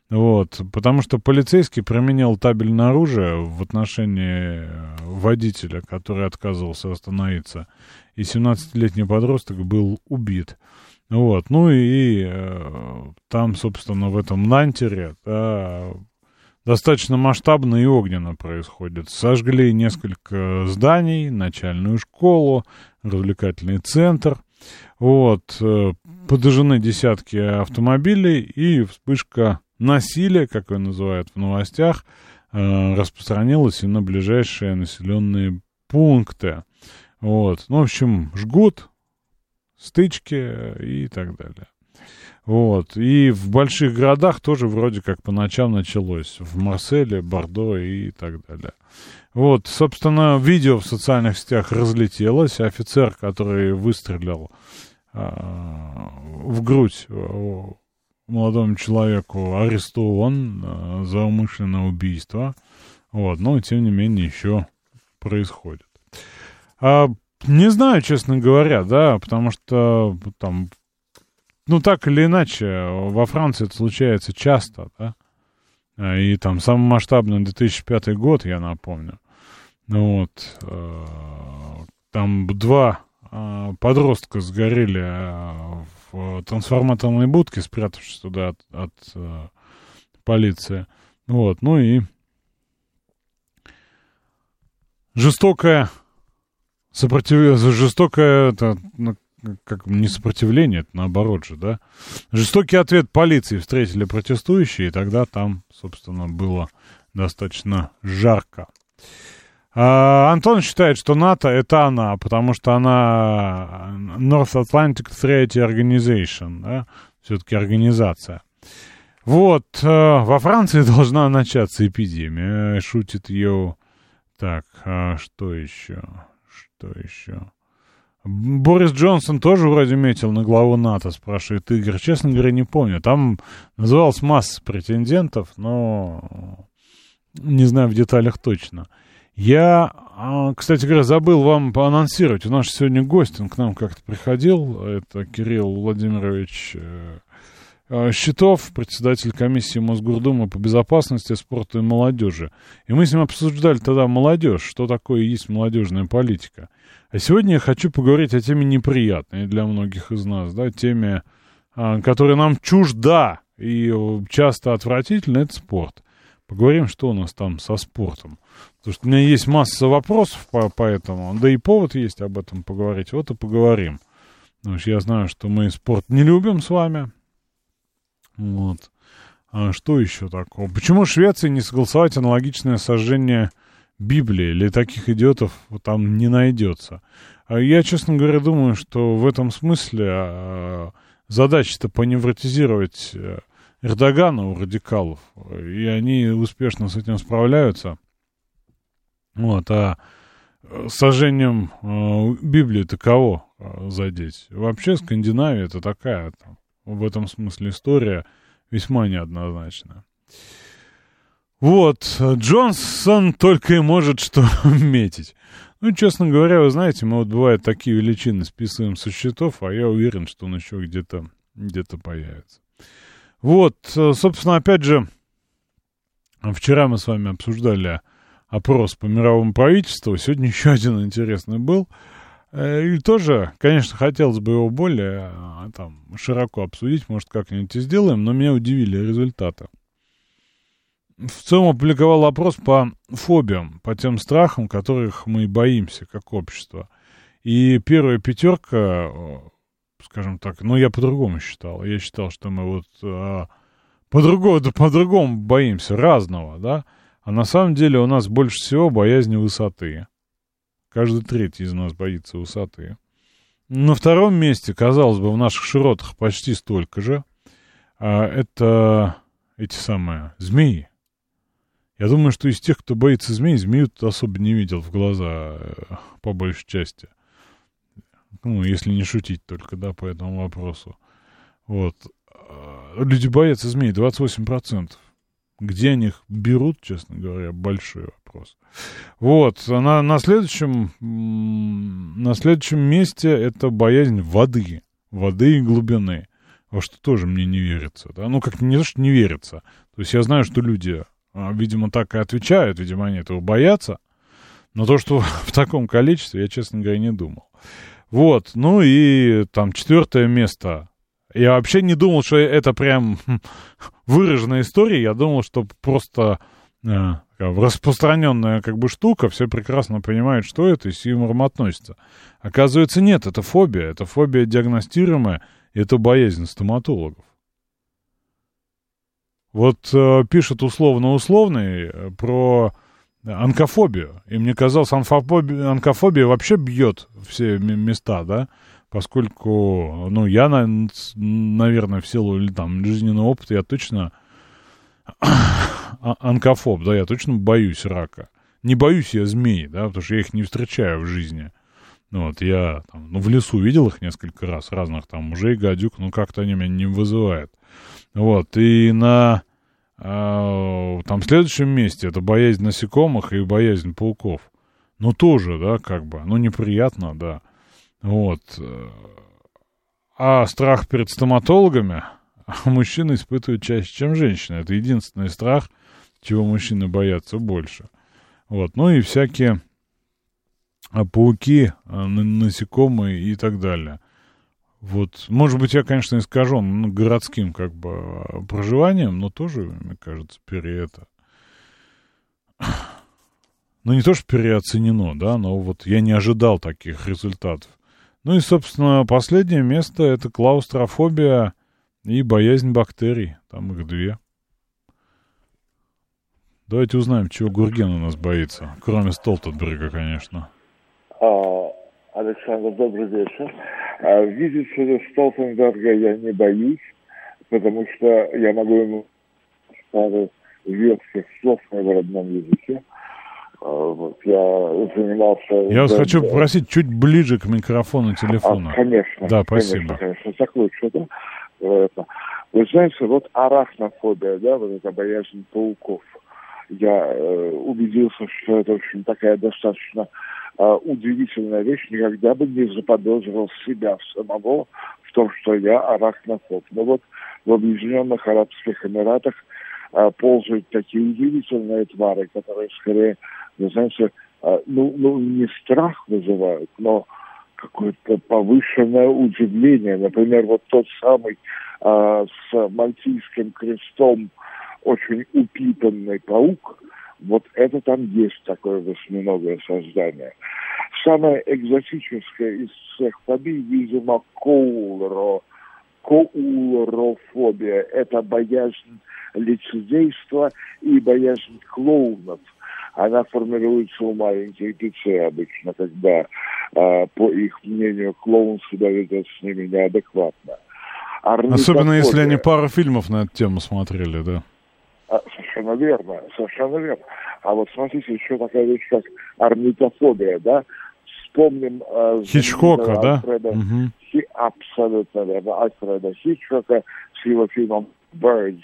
Вот, потому что полицейский применил табельное оружие в отношении водителя, который отказывался остановиться, и 17-летний подросток был убит. Вот, ну и э, там, собственно, в этом Нантере, да, достаточно масштабно и огненно происходит. Сожгли несколько зданий, начальную школу, развлекательный центр. Вот, э, подожжены десятки автомобилей и вспышка насилия, как ее называют в новостях, э, распространилась и на ближайшие населенные пункты. Вот, ну, в общем, жгут, стычки и так далее. Вот. И в больших городах тоже вроде как по ночам началось. В Марселе, Бордо и так далее. Вот, собственно, видео в социальных сетях разлетелось. Офицер, который выстрелил в грудь а, молодому человеку, арестован а, за умышленное убийство. Вот, но, тем не менее, еще происходит. А, не знаю, честно говоря, да, потому что там, ну так или иначе, во Франции это случается часто, да. И там самый масштабный 2005 год, я напомню. Вот, э, там два э, подростка сгорели э, в трансформаторной будке, спрятавшись туда от, от полиции. Вот, ну и жестокая сопротив... жестокое, это, ну, как не сопротивление, это наоборот же, да. Жестокий ответ полиции встретили протестующие, и тогда там, собственно, было достаточно жарко. А, Антон считает, что НАТО это она, потому что она North Atlantic Treaty Organization, да, все-таки организация. Вот, э, во Франции [LAUGHS] должна начаться эпидемия, шутит ее. Так, а что еще? Что еще? Борис Джонсон тоже вроде метил на главу НАТО, спрашивает Игорь. Честно говоря, не помню. Там называлась масса претендентов, но не знаю в деталях точно. Я, а, кстати говоря, забыл вам поанонсировать. У нас сегодня гость, он к нам как-то приходил. Это Кирилл Владимирович э, э, Щитов, председатель комиссии Мосгордумы по безопасности, спорту и молодежи. И мы с ним обсуждали тогда молодежь, что такое есть молодежная политика. А сегодня я хочу поговорить о теме неприятной для многих из нас, да, теме, а, которая нам чужда и часто отвратительна, это спорт. Поговорим, что у нас там со спортом. Потому что у меня есть масса вопросов по, по этому, да и повод есть об этом поговорить. Вот и поговорим. Потому что я знаю, что мы спорт не любим с вами. Вот. А что еще такого? Почему Швеции не согласовать аналогичное сожжение Библии? Или таких идиотов там не найдется? А я, честно говоря, думаю, что в этом смысле а, задача-то поневротизировать э, Эрдогана у радикалов, и они успешно с этим справляются. Вот, а э, сожжением э, Библии-то кого э, задеть? Вообще Скандинавия это такая, там, в этом смысле история весьма неоднозначная. Вот, Джонсон только и может что [LAUGHS] метить. Ну, честно говоря, вы знаете, мы вот бывает такие величины списываем со счетов, а я уверен, что он еще где-то где-то появится. Вот, э, собственно, опять же, вчера мы с вами обсуждали опрос по мировому правительству, сегодня еще один интересный был. Э, и тоже, конечно, хотелось бы его более а, там, широко обсудить, может, как-нибудь и сделаем, но меня удивили результаты. В целом опубликовал опрос по фобиям, по тем страхам, которых мы боимся как общество. И первая пятерка скажем так. Но я по-другому считал. Я считал, что мы вот а, по-другому, да, по-другому боимся разного, да. А на самом деле у нас больше всего боязнь высоты. Каждый третий из нас боится высоты. На втором месте, казалось бы, в наших широтах почти столько же. А, это эти самые змеи. Я думаю, что из тех, кто боится змей, змею особо не видел в глаза, э, по большей части. Ну, если не шутить только, да, по этому вопросу. Вот. А, люди боятся змей, 28%. Где они их берут, честно говоря, большой вопрос. Вот, на, на, следующем, на следующем месте это боязнь воды. Воды и глубины. Во что тоже мне не верится. Да? Ну, как не то, что не верится. То есть я знаю, что люди, а, видимо, так и отвечают, видимо, они этого боятся. Но то, что [LAUGHS] в таком количестве, я, честно говоря, не думал. Вот, ну и там четвертое место. Я вообще не думал, что это прям выраженная история. Я думал, что просто э, распространенная как бы штука, все прекрасно понимают, что это, и с юмором относятся. Оказывается, нет, это фобия. Это фобия диагностируемая, и это боязнь стоматологов. Вот э, пишет условно-условный э, про онкофобию. И мне казалось, онкофобия, онкофобия вообще бьет все места, да, поскольку, ну, я, наверное, в силу или там жизненного опыта, я точно [COUGHS] онкофоб, да, я точно боюсь рака. Не боюсь я змей, да, потому что я их не встречаю в жизни. Ну, вот я там, ну, в лесу видел их несколько раз, разных там мужей, гадюк, ну, как-то они меня не вызывают. Вот, и на а, там следующем месте это боязнь насекомых и боязнь пауков. Ну, тоже, да, как бы, ну, неприятно, да. Вот. А страх перед стоматологами [LAUGHS] мужчины испытывают чаще, чем женщины. Это единственный страх, чего мужчины боятся больше. Вот. Ну и всякие а, пауки, а, насекомые и так далее. Вот, может быть, я, конечно, искажен ну, городским как бы проживанием, но тоже, мне кажется, пере это... [CLEARS THROAT] Ну, не то, что переоценено, да, но вот я не ожидал таких результатов. Ну и, собственно, последнее место — это клаустрофобия и боязнь бактерий. Там их две. Давайте узнаем, чего Гурген у нас боится. Кроме Столтенберга, конечно. А, Александр, добрый вечер. А видеть Столтенберга я не боюсь, потому что я могу ему пару ветских слов на его родном языке. А, я занимался... Я вас хочу попросить чуть ближе к микрофону телефона. А, конечно. Да, спасибо. Конечно, конечно. Так лучше, да? Это. Вы знаете, вот арахнофобия, да, вот это боязнь пауков. я э, убедился, что это, в общем, такая достаточно э, удивительная вещь. Никогда бы не заподозрил себя самого в том, что я арахнофоб. Но вот в Объединенных Арабских Эмиратах э, ползают такие удивительные твари, которые скорее, вы знаете, э, ну, ну, не страх вызывают, но какое-то повышенное удивление. Например, вот тот самый э, с мальтийским крестом очень упитанный паук, вот это там есть такое восьминогое создание. Самое экзотическое из всех фобий, видимо, коулро, коулрофобия. Это боязнь лицедейства и боязнь клоунов. Она формируется у маленьких детей обычно, когда, э, по их мнению, клоун себя ведет с ними неадекватно. Особенно если они пару фильмов на эту тему смотрели, да? А, совершенно верно, совершенно верно. А вот смотрите, еще такая вещь, как орнитофобия, да? Вспомним... Э, Хичкока, да? Альфреда, угу. Хи, абсолютно верно. Альфреда Хичкока с его фильмом «Birds»,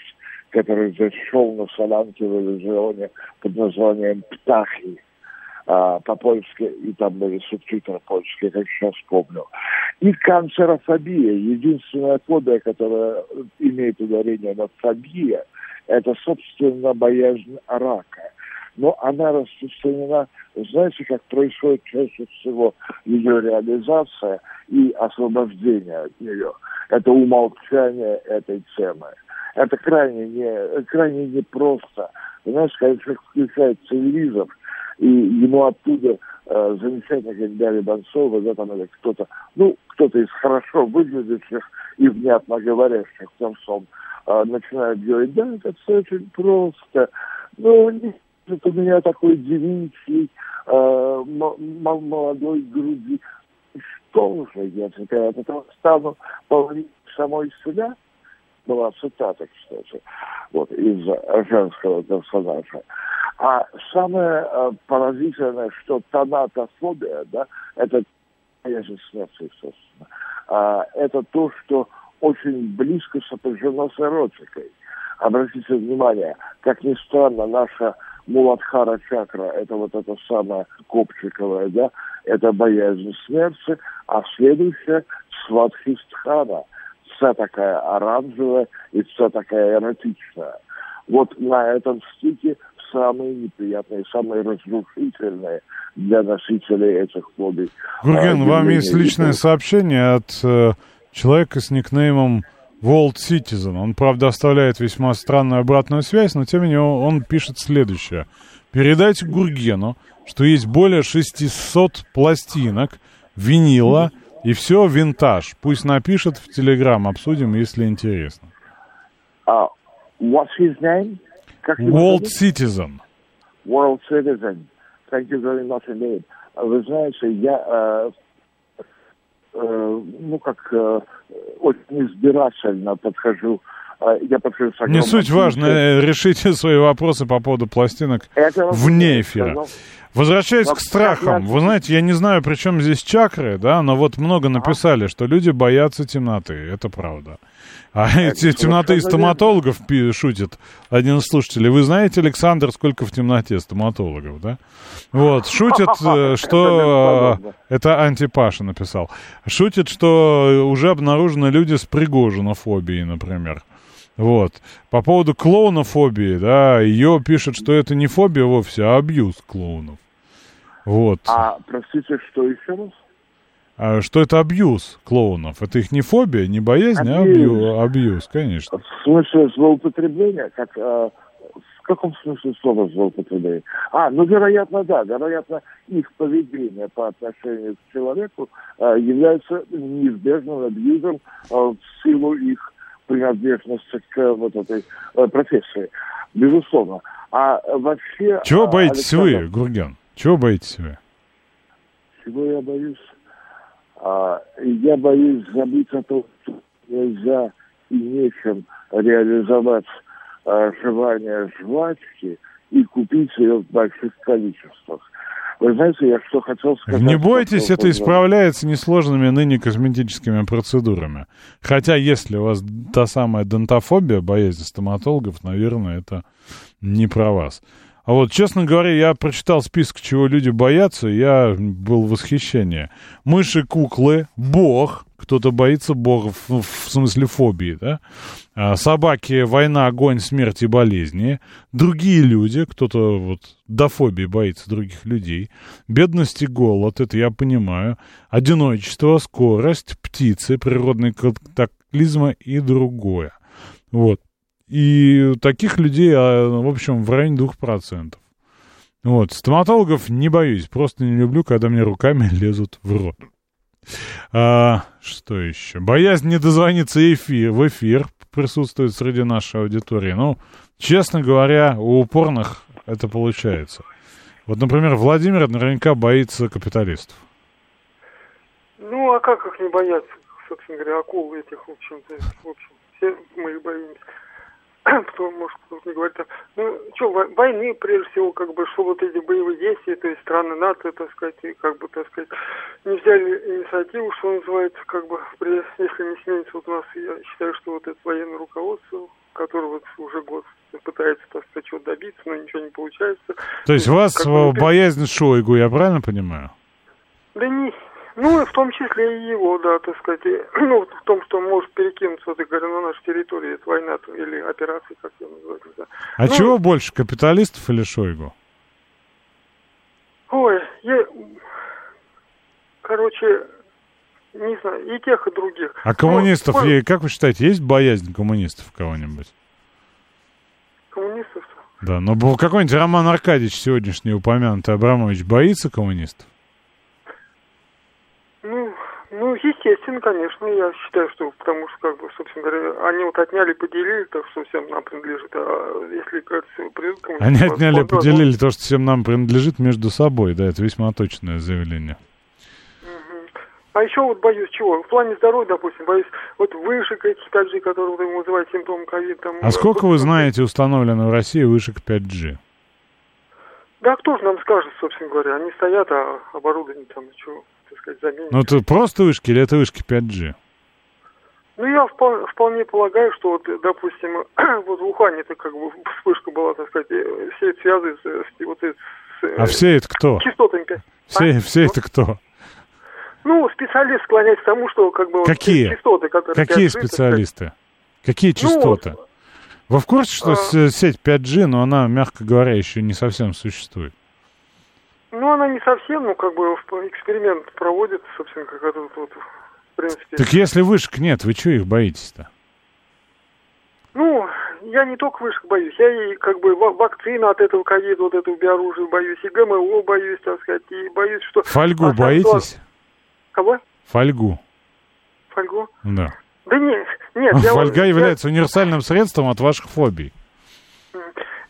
который зашел на Солянке в иллюзионе под названием «Птахи». А, по-польски, и там были субтитры польские, как сейчас помню. И канцерофобия, единственная фобия, которая имеет ударение на фобия, это, собственно, боязнь рака. Но она распространена, знаете, как происходит чаще всего ее реализация и освобождение от нее. Это умолчание этой темы. Это крайне не, крайне непросто. Знаешь, когда человек включает телевизор, и ему оттуда э, замечательно, как Дарья Бонцова, да, там, или кто-то, ну, кто-то из хорошо выглядящих и внятно говорящих персон, а, начинают говорить, да, это все очень просто. Ну, у меня такой девичий, э, молодой груди. Что же, я потом стану половиной самой себя? Была цитата, кстати, вот, из женского персонажа. А самое э, поразительное, что тонатофобия, да, это, конечно, смерть, естественно, а, это то, что очень близко сопряжено с эротикой. Обратите внимание, как ни странно, наша Муладхара чакра, это вот это самое копчиковое, да, это боязнь смерти, а следующая Сватхистхана, вся такая оранжевая и вся такая эротичная. Вот на этом стике самые неприятные, самые разрушительные для носителей этих фобий. Гурген, а, вам есть личное сообщение от э, человека с никнеймом World Citizen. Он, правда, оставляет весьма странную обратную связь, но тем не менее он пишет следующее. Передайте Гургену, что есть более 600 пластинок, винила и все винтаж. Пусть напишет в Телеграм, обсудим, если интересно. Uh, what's his name? Как World Citizen. World Citizen. Thank you very much indeed. Вы знаете, я uh, Э, ну, как э, очень избирательно подхожу э, я подхожу с Не суть важно, решите свои вопросы по поводу пластинок Это вне эфира. Возвращаясь к страхам, вы знаете, я не знаю, при чем здесь чакры, да, но вот много написали, что люди боятся темноты, это правда. А эти темноты стоматологов шутит один из слушателей. Вы знаете, Александр, сколько в темноте стоматологов, да? Вот, шутит, [LAUGHS] э, что... Это Антипаша написал. Шутит, что уже обнаружены люди с Пригожинофобией, например. Вот. По поводу клоунофобии, да, ее пишет, что это не фобия вовсе, а абьюз клоунов. Вот. А, простите, что еще раз? А что это абьюз клоунов? Это их не фобия, не боязнь, абьюз. а абью, абьюз, конечно. В смысле злоупотребления? Как, э, в каком смысле слова злоупотребление? А, ну, вероятно, да. Вероятно, их поведение по отношению к человеку э, является неизбежным абьюзом э, в силу их принадлежности к вот этой э, профессии. Безусловно. А вообще... Чего боитесь Александр... вы, Гурген? Чего боитесь вы? Чего я боюсь? А, я боюсь забыть о том, что нельзя и нечем реализовать а, желание жвачки и купить ее в больших количествах. Вы знаете, я что хотел сказать... Не бойтесь, это исправляется несложными ныне косметическими процедурами. Хотя, если у вас та самая дентофобия, боязнь стоматологов, наверное, это не про вас. А вот, честно говоря, я прочитал список, чего люди боятся, я был в восхищении. Мыши, куклы, бог, кто-то боится бога, в, в смысле фобии, да? А, собаки, война, огонь, смерть и болезни. Другие люди, кто-то вот до фобии боится других людей. Бедность и голод, это я понимаю. Одиночество, скорость, птицы, природные катаклизмы и другое. Вот. И таких людей, а, в общем, в районе 2%. Вот, стоматологов не боюсь, просто не люблю, когда мне руками [LAUGHS] лезут в рот. А, что еще? Боязнь не дозвониться эфир, в эфир присутствует среди нашей аудитории. Ну, честно говоря, у упорных это получается. Вот, например, Владимир наверняка боится капиталистов. Ну, а как их не бояться, собственно говоря, акул этих, в общем-то, в общем, все мы боимся. [COUGHS] кто, может, кто-то говорит, ну, что, войны, прежде всего, как бы, что вот эти боевые действия, то есть страны НАТО, так сказать, и, как бы, так сказать, не взяли инициативу, что называется, как бы, при, если не сменится вот у нас, я считаю, что вот это военное руководство, которое вот уже год пытается, так сказать, чего добиться, но ничего не получается. То есть у вас бы, боязнь Шойгу, я правильно понимаю? Да не, ну, и в том числе и его, да, так сказать. [CLEARS THROAT] Ну, в том, что может перекинуться, вот, говоря, на нашу территорию, это война или операция, как ее называют. Да. А ну, чего больше, капиталистов или Шойгу? Ой, я... Короче, не знаю, и тех, и других. А коммунистов, ну, как вы считаете, есть боязнь коммунистов кого-нибудь? Коммунистов? Да, но какой-нибудь Роман Аркадьевич сегодняшний упомянутый Абрамович боится коммунистов? Ну, ну, естественно, конечно, я считаю, что потому что, как бы, собственно говоря, они вот отняли, поделили, так что всем нам принадлежит. А если, кажется, придут кому Они отняли, фонда, поделили ну... то, что всем нам принадлежит между собой, да, это весьма точное заявление. А еще вот боюсь чего? В плане здоровья, допустим, боюсь вот вышек этих 5G, которые вы вызывают симптомы ковид. Там, а сколько вы знаете установлено в России вышек 5G? Да кто же нам скажет, собственно говоря? Они стоят, а оборудование там, чего? Так сказать, заменит. Ну, это просто вышки или это вышки 5G? Ну, я вполне, вполне полагаю, что вот, допустим, [CLEARS THROAT] вот в Ухане это как бы [LAUGHS] вспышка была, так сказать, все это связывается с, вот, с, А все это кто? Частотами. Все, а? все это кто? Ну, специалист склоняется к тому, что как бы Какие? Вот, частоты, которые... Какие специалисты? Какие ну, частоты? Ну, Вы в курсе, что а... сеть 5G, но она, мягко говоря, еще не совсем существует? Ну, она не совсем, ну, как бы эксперимент проводится, собственно, как этот вот, в принципе. Так если вышек нет, вы что их боитесь-то? Ну, я не только вышек боюсь, я и как бы вакцина от этого ковида, вот этого биоружия боюсь, и ГМО боюсь, так сказать, и боюсь, что... Фольгу боитесь? Кого? Фольгу. Фольгу? Да. Да нет, [LAUGHS] нет. Фольга я, является универсальным средством от ваших фобий.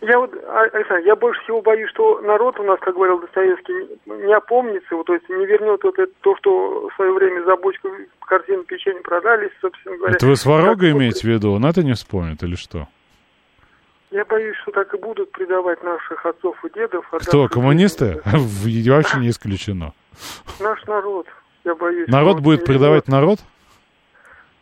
Я вот, а, Александр, я больше всего боюсь, что народ у нас, как говорил Достоевский, не опомнится, вот, то есть не вернет вот это, то, что в свое время за бочку картины печенья продались, собственно говоря. Это вы Сварога имеете в виду? Он это не вспомнит или что? Я боюсь, что так и будут предавать наших отцов и дедов. Кто, коммунисты? [LAUGHS] Вообще не исключено. Наш народ, я боюсь. Народ будет предавать народ?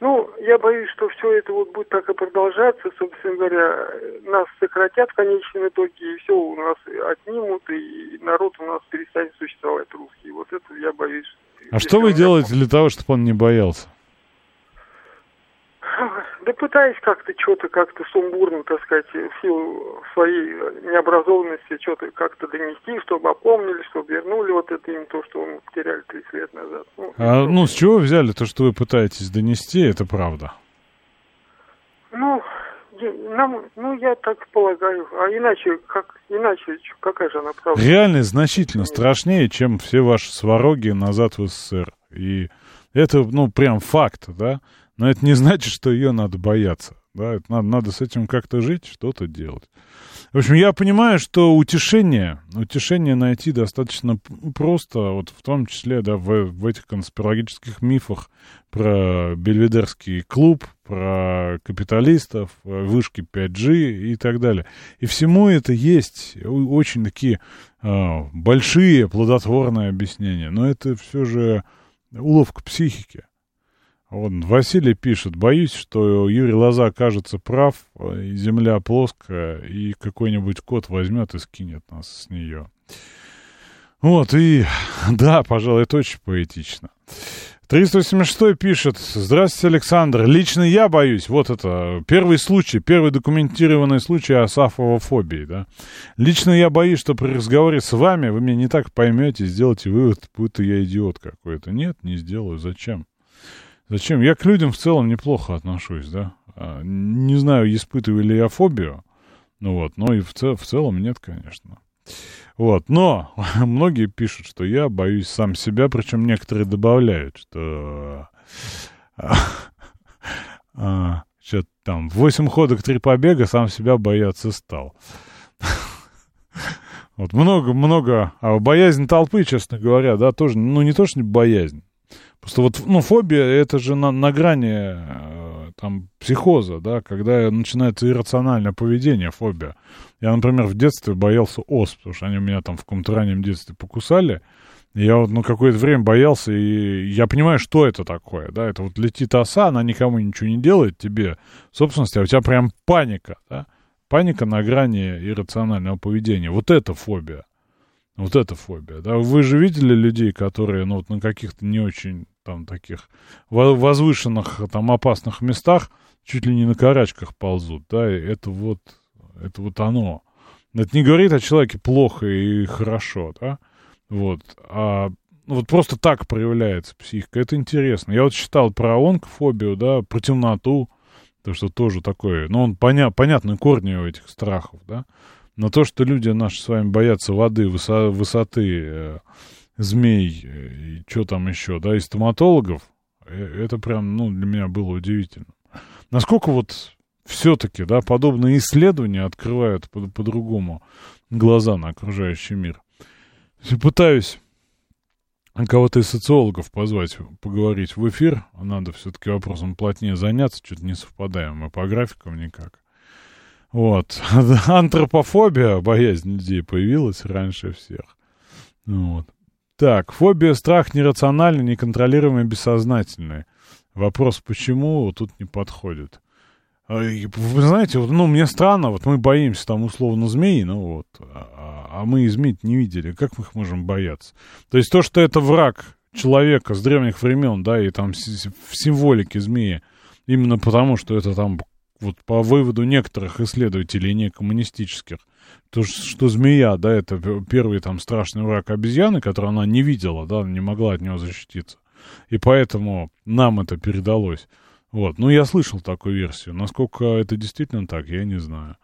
Ну, я боюсь, что все это вот будет так и продолжаться, собственно говоря, нас сократят в конечном итоге, и все у нас отнимут, и народ у нас перестанет существовать русский. Вот это я боюсь. А что вы делаете для того, чтобы он не боялся? Да пытаюсь как-то что-то как-то сумбурно, так сказать, в силу своей необразованности что-то как-то донести, чтобы опомнили, чтобы вернули вот это им то, что мы потеряли 30 лет назад. Ну, а, ну, с чего взяли то, что вы пытаетесь донести, это правда? Ну, нам, ну, я так полагаю. А иначе, как, иначе, какая же она правда? Реальность значительно страшнее, чем все ваши свороги назад в СССР. И это, ну, прям факт, да? Но это не значит, что ее надо бояться. Да, это надо, надо с этим как-то жить, что-то делать. В общем, я понимаю, что утешение, утешение найти достаточно просто, вот в том числе, да, в, в этих конспирологических мифах про Бельведерский клуб, про капиталистов, вышки 5G и так далее. И всему это есть очень такие э, большие плодотворные объяснения, но это все же уловка психики. Вот Василий пишет, боюсь, что Юрий Лоза окажется прав, и земля плоская, и какой-нибудь кот возьмет и скинет нас с нее. Вот, и [LAUGHS] да, пожалуй, это очень поэтично. 386 пишет, здравствуйте, Александр, лично я боюсь, вот это первый случай, первый документированный случай асафовофобии, да. Лично я боюсь, что при разговоре с вами вы меня не так поймете, сделаете вывод, будто я идиот какой-то. Нет, не сделаю, зачем? Зачем? Я к людям в целом неплохо отношусь, да. А, не знаю, испытываю ли я фобию, ну вот, но и в, цел, в целом нет, конечно. Вот, но [LAUGHS] многие пишут, что я боюсь сам себя, причем некоторые добавляют, что а, [LAUGHS] что там, восемь ходок, три побега, сам себя бояться стал. [LAUGHS] Вот много-много, а боязнь толпы, честно говоря, да, тоже, ну, не то, что боязнь. Просто вот, ну, фобия, это же на, на грани э, там психоза, да, когда начинается иррациональное поведение, фобия. Я, например, в детстве боялся ос, потому что они меня там в каком-то раннем детстве покусали. Я вот, ну, какое-то время боялся, и я понимаю, что это такое, да, это вот летит оса, она никому ничего не делает тебе, в собственности, а у тебя прям паника, да, паника на грани иррационального поведения, вот это фобия, вот это фобия, да, вы же видели людей, которые, ну, вот на каких-то не очень, там, таких возвышенных, там, опасных местах чуть ли не на карачках ползут, да, и это вот это вот оно. Это не говорит о человеке плохо и хорошо, да? Вот. А ну, вот просто так проявляется психика. Это интересно. Я вот читал про онкофобию, да, про темноту, то, что тоже такое, ну, он поня понятны корни у этих страхов, да. Но то, что люди наши с вами боятся воды, высо высоты, э, змей э, и что там еще, да, и стоматологов, э, это прям, ну, для меня было удивительно. Насколько вот все-таки, да, подобные исследования открывают по- по-другому глаза на окружающий мир. Пытаюсь кого-то из социологов позвать, поговорить в эфир. Надо все-таки вопросом плотнее заняться, что-то не совпадаем мы по графикам никак. Вот. [LAUGHS] Антропофобия, боязнь людей появилась раньше всех. Вот. Так, фобия, страх нерациональный, неконтролируемый, бессознательный. Вопрос, почему, тут не подходит. А, вы знаете, вот, ну, мне странно, вот мы боимся там условно змеи, ну вот, а, а мы змей не видели, как мы их можем бояться? То есть то, что это враг человека с древних времен, да, и там в символике змеи, именно потому, что это там, вот по выводу некоторых исследователей не коммунистических, то, что змея, да, это первый там страшный враг обезьяны, который она не видела, да, не могла от него защититься. И поэтому нам это передалось. Вот, ну я слышал такую версию. Насколько это действительно так, я не знаю.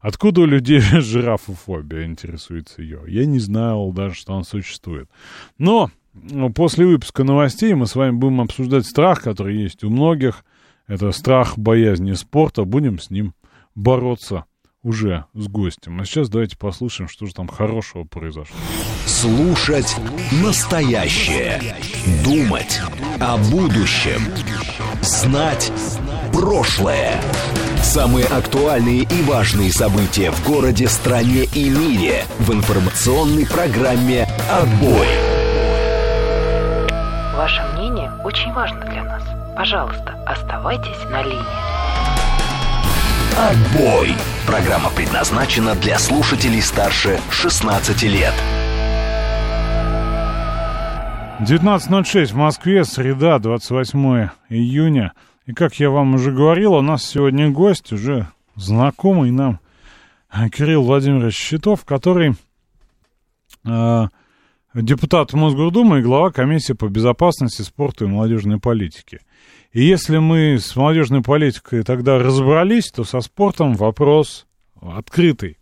Откуда у людей [LAUGHS] жирафофобия, интересуется ее? Я не знал даже, что она существует. Но ну, после выпуска новостей мы с вами будем обсуждать страх, который есть у многих. Это страх боязни спорта. Будем с ним бороться уже с гостем. А сейчас давайте послушаем, что же там хорошего произошло. Слушать настоящее. Думать о будущем. Знать прошлое. Самые актуальные и важные события в городе, стране и мире в информационной программе «Отбой». Ваше мнение очень важно для нас. Пожалуйста, оставайтесь на линии. Отбой. Программа предназначена для слушателей старше 16 лет. 19.06 в Москве, среда, 28 июня. И как я вам уже говорил, у нас сегодня гость, уже знакомый нам Кирилл Владимирович Щитов, который э, депутат Мосгордумы и глава комиссии по безопасности, спорту и молодежной политике. И если мы с молодежной политикой тогда разобрались, то со спортом вопрос открытый.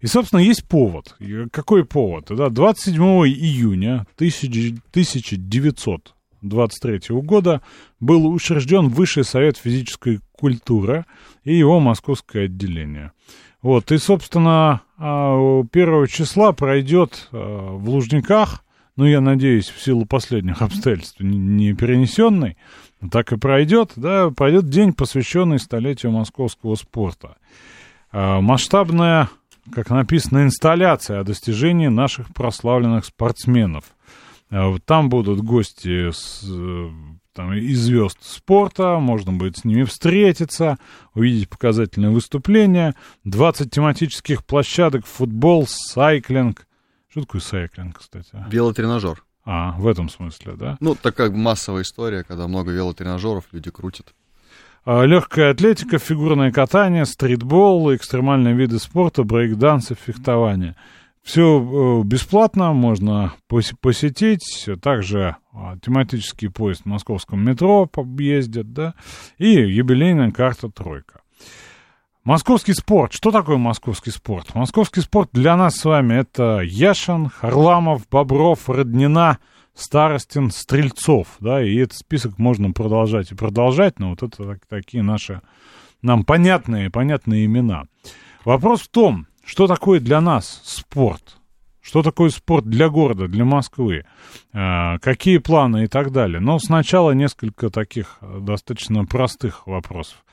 И, собственно, есть повод. Какой повод? Да, 27 июня 1923 года был учрежден Высший совет физической культуры и его московское отделение. Вот, и, собственно, 1 а, числа пройдет а, в Лужниках, ну, я надеюсь, в силу последних обстоятельств не перенесенный, так и пройдет, да, пройдет день, посвященный столетию московского спорта. А, масштабная, как написано, инсталляция о достижении наших прославленных спортсменов. Э, Там будут гости с, э, там, из звезд спорта, можно будет с ними встретиться, увидеть показательные выступления. 20 тематических площадок, футбол, сайклинг. Что такое сайклинг, кстати? Велотренажер. А, в этом смысле, да? Ну, такая массовая история, когда много велотренажеров, люди крутят. Легкая атлетика, фигурное катание, стритбол, экстремальные виды спорта, брейкданс и фехтование. Все бесплатно, можно пос- посетить. Также а, тематический поезд в московском метро ездит, да, и юбилейная карта «Тройка». Московский спорт. Что такое московский спорт? Московский спорт для нас с вами это Яшин, Харламов, Бобров, Роднина, Старостин, Стрельцов, да, и этот список можно продолжать и продолжать, но вот это так- такие наши нам понятные, понятные имена. Вопрос в том, что такое для нас спорт? Что такое спорт для города, для Москвы? Э, какие планы и так далее? Но сначала несколько таких э, достаточно простых вопросов.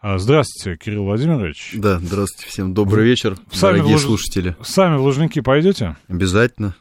А, Здравствуйте, Кирилл Владимирович. Да, здравствуйте всем, добрый вечер, сами дорогие Луж- слушатели. Сами в Лужники пойдете? Обязательно.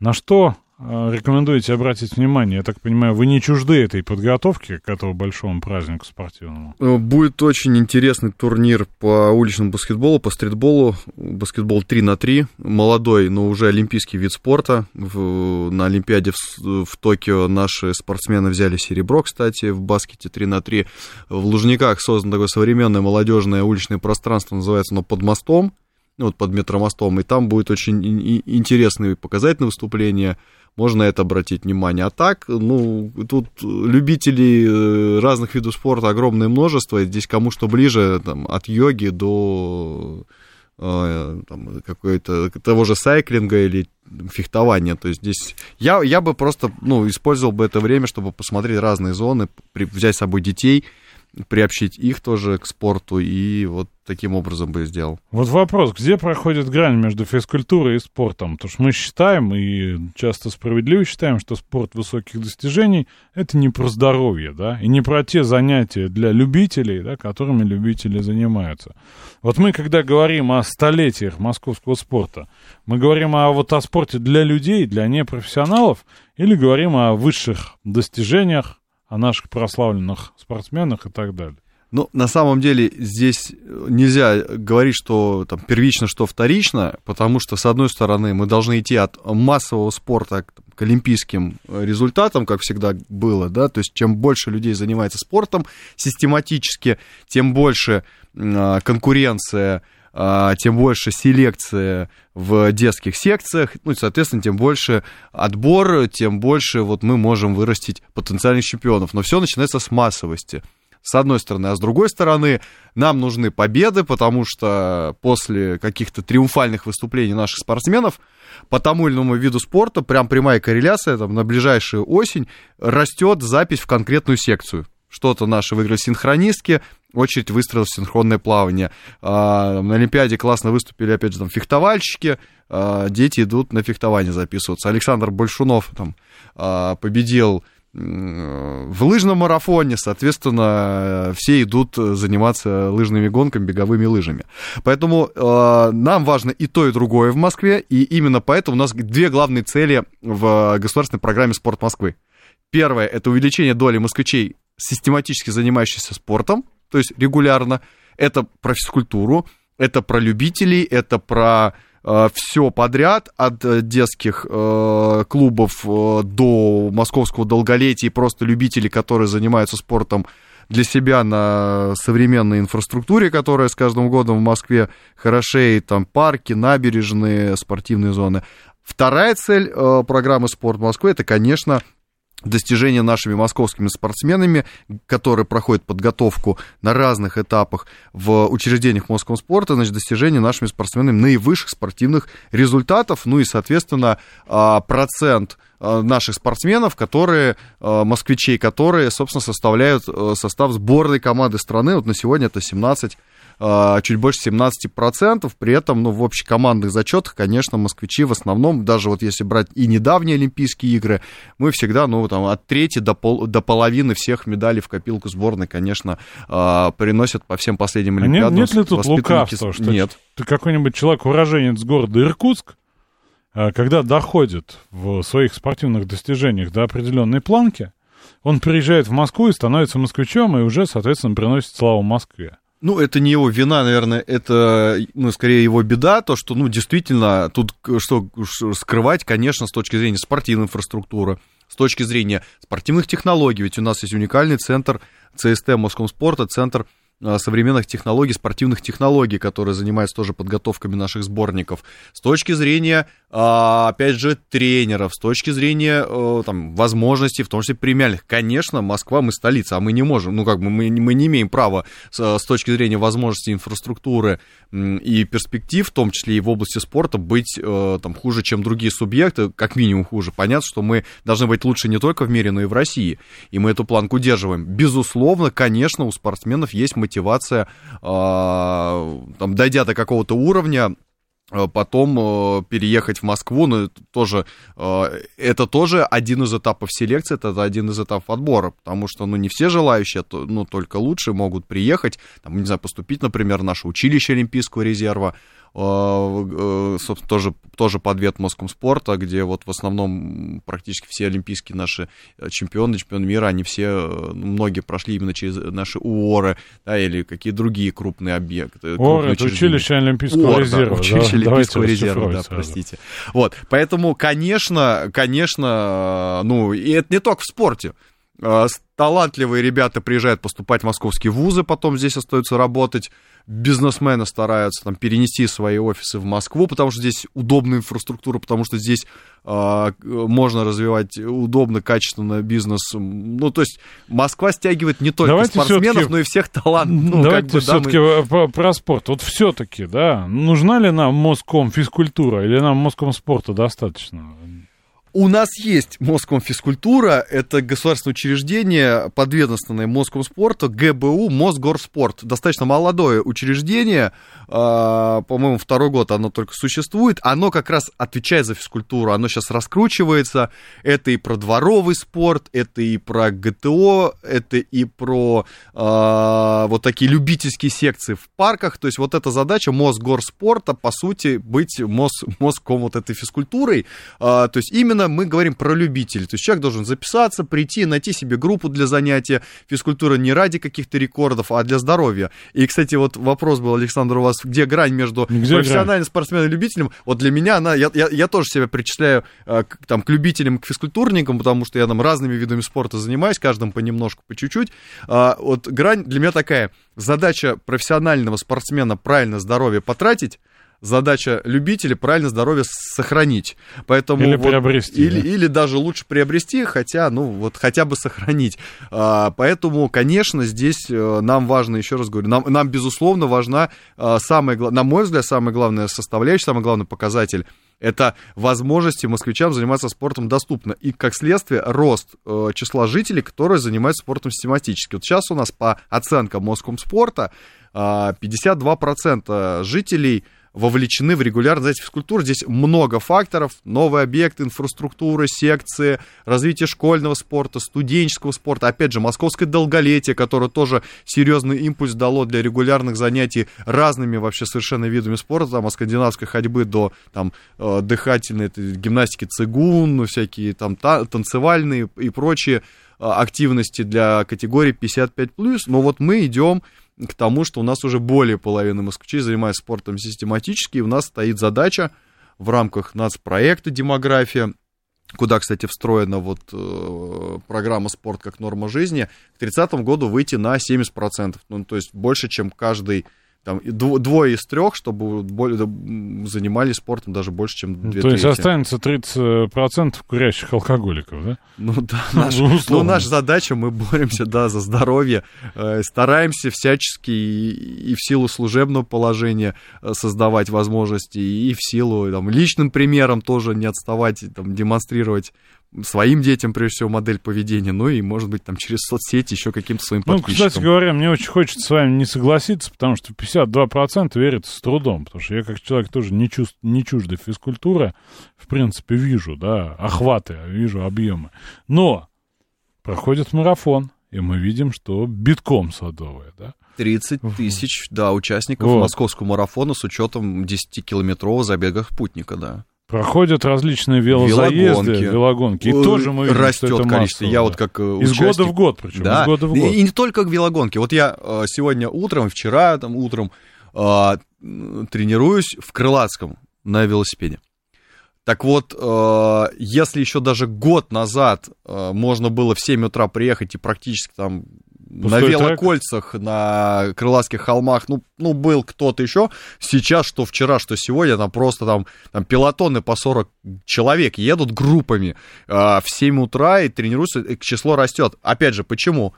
На что рекомендуете обратить внимание? Я так понимаю, вы не чужды этой подготовки к этому большому празднику спортивному? Э, Будет очень интересный турнир по уличному баскетболу, по стритболу. Баскетбол 3 на 3. Молодой, но уже олимпийский вид спорта. В- на Олимпиаде в, в Токио наши спортсмены взяли серебро, кстати, в баскете 3 на 3. В Лужниках создано такое современное молодежное уличное пространство, называется оно «Под мостом». вот под метромостом, и там будет очень интересные показательные выступления, можно это обратить внимание. А так, ну, тут любителей э, разных видов спорта огромное множество, и здесь кому что ближе, там, от йоги до э, там, какой-то того же сайклинга или фехтования. То есть здесь я, я бы просто ну, использовал бы это время, чтобы посмотреть разные зоны, при, взять с собой детей, приобщить их тоже к спорту, и вот таким образом бы сделал. Вот вопрос, где проходит грань между физкультурой и спортом? Потому что мы считаем, и часто справедливо считаем, что спорт высоких достижений — это не про здоровье, да, и не про те занятия для любителей, да, которыми любители занимаются. Вот мы, когда говорим о столетиях московского спорта, мы говорим о, вот о спорте для людей, для непрофессионалов, или говорим о высших достижениях, о наших прославленных спортсменах и так далее? Ну, на самом деле, здесь нельзя говорить, что там первично, что вторично, потому что, с одной стороны, мы должны идти от массового спорта к, к олимпийским результатам, как всегда было, да, то есть чем больше людей занимается спортом систематически, тем больше э, конкуренция, э, тем больше селекция в детских секциях, ну и, соответственно, тем больше отбор, тем больше вот мы можем вырастить потенциальных чемпионов. Но все начинается с массовости с одной стороны, а с другой стороны, нам нужны победы, потому что после каких-то триумфальных выступлений наших спортсменов по тому или иному виду спорта прям прямая корреляция там, на ближайшую осень растет запись в конкретную секцию. Что-то наши выиграли синхронистки, очередь выстроилась в синхронное плавание. А, на Олимпиаде классно выступили, опять же, там, фехтовальщики, а, дети идут на фехтование записываться. Александр Большунов там а, победил в лыжном марафоне, соответственно, все идут заниматься лыжными гонками, беговыми лыжами. Поэтому э, нам важно и то, и другое в Москве, и именно поэтому у нас две главные цели в государственной программе «Спорт Москвы». Первое – это увеличение доли москвичей, систематически занимающихся спортом, то есть регулярно. Это про физкультуру, это про любителей, это про все подряд, от детских э, клубов э, до московского долголетия, и просто любителей, которые занимаются спортом для себя на современной инфраструктуре, которая с каждым годом в Москве хорошеет, там парки, набережные, спортивные зоны. Вторая цель э, программы «Спорт Москвы» это, конечно, достижения нашими московскими спортсменами, которые проходят подготовку на разных этапах в учреждениях московского спорта, значит, достижения нашими спортсменами наивысших спортивных результатов, ну и, соответственно, процент наших спортсменов, которые, москвичей, которые, собственно, составляют состав сборной команды страны. Вот на сегодня это 17 чуть больше 17%, при этом, ну, в общекомандных зачетах, конечно, москвичи в основном, даже вот если брать и недавние Олимпийские игры, мы всегда, ну, там, от трети до, пол, до половины всех медалей в копилку сборной, конечно, приносят по всем последним Олимпиадам. А нет, нет ли тут лукавства, что нет. какой-нибудь человек-уроженец города Иркутск, э, когда доходит в своих спортивных достижениях до определенной планки, он приезжает в Москву и становится москвичом, и уже, соответственно, приносит славу Москве. Ну, это не его вина, наверное, это, ну, скорее его беда, то, что, ну, действительно, тут что скрывать, конечно, с точки зрения спортивной инфраструктуры, с точки зрения спортивных технологий, ведь у нас есть уникальный центр ЦСТ Москомспорта, центр Э, современных технологий, спортивных технологий, которые занимаются тоже подготовками наших сборников, с точки зрения, а, опять же, тренеров, с точки зрения э, там, возможностей, в том числе премиальных. Конечно, Москва, мы столица, а мы не можем, ну, как бы мы, мы не имеем права с, с точки зрения возможностей инфраструктуры и перспектив, в том числе и в области спорта, быть э, там хуже, чем другие субъекты, как минимум хуже. Понятно, что мы должны быть лучше не только в мире, но и в России, и мы эту планку удерживаем. Безусловно, конечно, у спортсменов есть мотивация, а, там, дойдя до какого-то уровня, а, потом э, переехать в Москву, но это тоже, это тоже один из этапов селекции, это один из этапов отбора, потому что, ну, не все желающие, ну, только лучшие могут приехать, там, не знаю, поступить, например, в наше училище Олимпийского резерва, собственно, тоже, тоже подвет спорта, где вот в основном практически все олимпийские наши чемпионы, чемпионы мира, они все, э, ну, многие прошли именно через наши УОРы, да, или какие другие крупные объекты. УОР — это училище Олимпийского УОР, резерва. Да, училище да, Олимпийского резерва, да, простите. Вот, поэтому, конечно, конечно, ну, и это не только в спорте талантливые ребята приезжают поступать в московские вузы, потом здесь остаются работать. Бизнесмены стараются там, перенести свои офисы в Москву, потому что здесь удобная инфраструктура, потому что здесь э, можно развивать удобно, качественно бизнес. Ну, то есть Москва стягивает не только Давайте спортсменов, но и всех талантов. Ну, Давайте как бы, все-таки да, мы... про спорт. Вот все-таки, да, нужна ли нам Моском физкультура или нам Моском спорта достаточно? У нас есть Москомфизкультура, это государственное учреждение, подведомственное Москомспорту, ГБУ, Мосгорспорт. Достаточно молодое учреждение, а, по-моему, второй год оно только существует. Оно как раз отвечает за физкультуру, оно сейчас раскручивается. Это и про дворовый спорт, это и про ГТО, это и про э, вот такие любительские секции в парках. То есть вот эта задача Мосгорспорта, по сути, быть мос, Моском вот этой физкультурой. Э, то есть именно мы говорим про любителей. То есть человек должен записаться, прийти, найти себе группу для занятия. Физкультура не ради каких-то рекордов, а для здоровья. И, кстати, вот вопрос был, Александр, у вас, где грань между где профессиональным грань? спортсменом и любителем? Вот для меня она, я, я, я тоже себя причисляю э, к, там, к любителям, к физкультурникам, потому что я там разными видами спорта занимаюсь, каждым понемножку, по чуть-чуть. А, вот грань для меня такая. Задача профессионального спортсмена правильно здоровье потратить, задача любителя правильно здоровье сохранить. Поэтому или вот, приобрести. Или, да? или даже лучше приобрести, хотя, ну, вот хотя бы сохранить. А, поэтому, конечно, здесь э, нам важно, еще раз говорю, нам, нам безусловно, важна а, самая, на мой взгляд, самая главная составляющая, самый главный показатель это возможности москвичам заниматься спортом доступно. И, как следствие, рост э, числа жителей, которые занимаются спортом систематически. Вот сейчас у нас по оценкам Москомспорта э, 52% жителей вовлечены в регулярную занятие физкультуры. Здесь много факторов. Новый объект, инфраструктура, секции, развитие школьного спорта, студенческого спорта. Опять же, московское долголетие, которое тоже серьезный импульс дало для регулярных занятий разными вообще совершенно видами спорта. Там, от скандинавской ходьбы до там, э, дыхательной гимнастики цигун, всякие там танцевальные и прочие э, активности для категории 55+. Но вот мы идем к тому, что у нас уже более половины москвичей занимаются спортом систематически, и у нас стоит задача в рамках нацпроекта «Демография», куда, кстати, встроена вот э, программа «Спорт как норма жизни», к 30 году выйти на 70%, ну, то есть больше, чем каждый там, двое из трех, чтобы более, занимались спортом даже больше, чем две То есть останется 30% курящих алкоголиков, да? Ну [LAUGHS] да, наш, ну, ну, наша задача, мы боремся, да, за здоровье, э, стараемся всячески и, и в силу служебного положения э, создавать возможности, и в силу там, личным примером тоже не отставать, там, демонстрировать своим детям, прежде всего, модель поведения, ну и, может быть, там через соцсети еще каким-то своим ну, подписчикам. Ну, кстати говоря, мне очень хочется с вами не согласиться, потому что 52% верят с трудом, потому что я как человек тоже не, чувств, не чуждый физкультуры, в принципе, вижу, да, охваты, вижу объемы. Но проходит марафон, и мы видим, что битком садовая, да. 30 тысяч, да, участников вот. московского марафона с учетом 10-километрового забега спутника, да. Проходят различные велозаезды, велогонки, велогонки. и тоже мы видим, растет что это количество. массово, Я да. вот как э, из участник- года в год, причем Да, из года в год. И, не только велогонки. Вот я э, сегодня утром, вчера там утром э, тренируюсь в Крылатском на велосипеде. Так вот, э, если еще даже год назад э, можно было в 7 утра приехать и практически там на Пустой трек? велокольцах, на Крылатских холмах, ну, ну, был кто-то еще, сейчас, что вчера, что сегодня, там просто там, там пилотоны по 40 человек едут группами э, в 7 утра и тренируются, и число растет. Опять же, почему?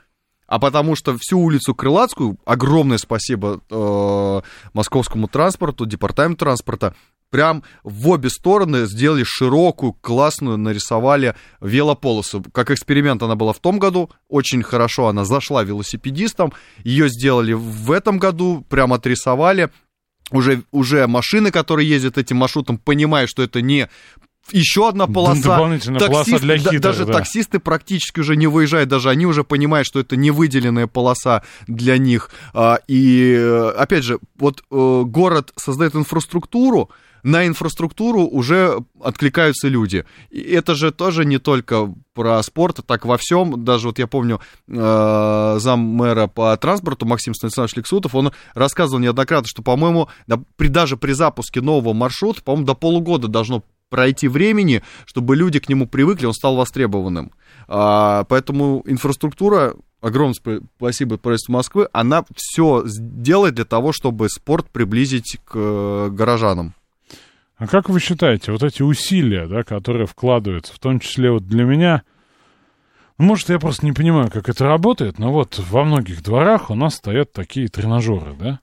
А потому что всю улицу Крылатскую, огромное спасибо э, московскому транспорту, департаменту транспорта, прям в обе стороны сделали широкую, классную, нарисовали велополосу. Как эксперимент она была в том году, очень хорошо она зашла велосипедистам, ее сделали в этом году, прям отрисовали. Уже, уже машины, которые ездят этим маршрутом, понимают, что это не еще одна полоса. дополнительная полоса для хитрых, даже да. таксисты практически уже не выезжают, даже они уже понимают, что это не выделенная полоса для них. А, И э, опять же, вот э, город создает инфраструктуру, на инфраструктуру уже откликаются люди. И это же тоже не только про спорт, а так во всем. Даже вот я помню э, зам мэра по транспорту Максим Станиславович Лексутов, он рассказывал неоднократно, что, по-моему, да, при, даже при запуске нового маршрута, по-моему, до полугода должно пройти времени, чтобы люди к нему привыкли, он стал востребованным. А, поэтому инфраструктура, огромное спа- спасибо правительству Москвы, она все делает для того, чтобы спорт приблизить к э, горожанам. А как вы считаете, вот эти усилия, да, которые вкладываются, в том числе вот для меня, ну, может, я просто не понимаю, как это работает, но вот во многих дворах у нас стоят такие тренажеры, да?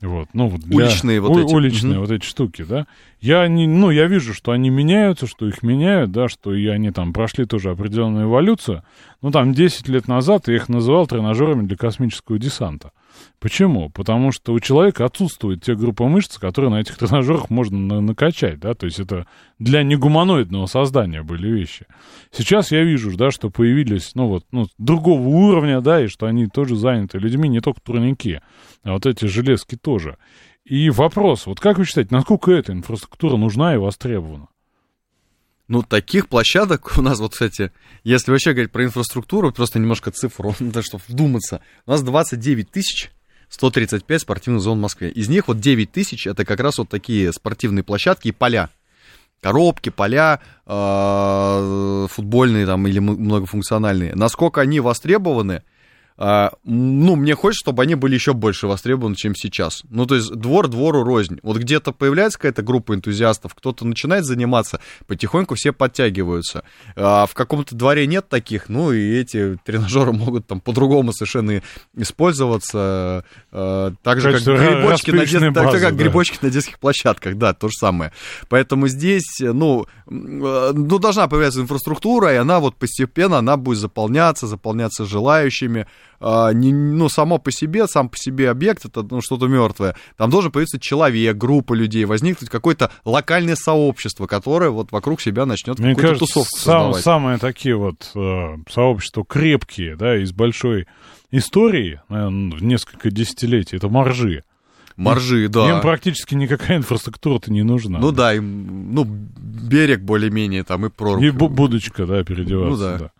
Вот, ну, вот для- Уличные вот у- эти. Уличные Мгм. вот эти штуки, да? Я не, ну, я вижу, что они меняются, что их меняют, да, что и они там прошли тоже определенную эволюцию. Ну, там 10 лет назад я их называл тренажерами для космического десанта. Почему? Потому что у человека отсутствует те группы мышц, которые на этих тренажерах можно на- накачать, да, то есть это для негуманоидного создания были вещи. Сейчас я вижу, да, что появились, ну вот, ну, другого уровня, да, и что они тоже заняты людьми, не только турники, а вот эти железки тоже. И вопрос, вот как вы считаете, насколько эта инфраструктура нужна и востребована? Ну, таких площадок у нас, вот, кстати, если вообще говорить про инфраструктуру, просто немножко цифру, [LAUGHS] да, чтобы вдуматься. У нас 29 тысяч 135 спортивных зон в Москве. Из них вот 9 тысяч это как раз вот такие спортивные площадки и поля. Коробки, поля, э, футбольные там или многофункциональные. Насколько они востребованы, а, ну, мне хочется, чтобы они были еще больше востребованы, чем сейчас. Ну, то есть двор двору рознь. Вот где-то появляется какая-то группа энтузиастов, кто-то начинает заниматься, потихоньку все подтягиваются. А в каком-то дворе нет таких, ну, и эти тренажеры могут там по-другому совершенно использоваться. а, Так же, как грибочки, на, дет- распределенной так же, базы, как да. грибочки на детских площадках, да, то же самое. Поэтому здесь, ну, э, ну, должна появляться инфраструктура, и она вот постепенно, она будет заполняться, заполняться желающими. А, не, ну, само по себе, сам по себе объект, это ну, что-то мертвое. Там должен появиться человек, группа людей, возникнуть какое-то локальное сообщество, которое вот вокруг себя начнет Мне какую-то кажется, тусовку сам- создавать. самые такие вот э, сообщества крепкие, да, из большой истории, наверное, в несколько десятилетий, это моржи. Моржи, да. Им практически никакая инфраструктура-то не нужна. Ну да, им, ну, берег более-менее там и прорубь. И бу- будочка, да, переодеваться. Ну да. да.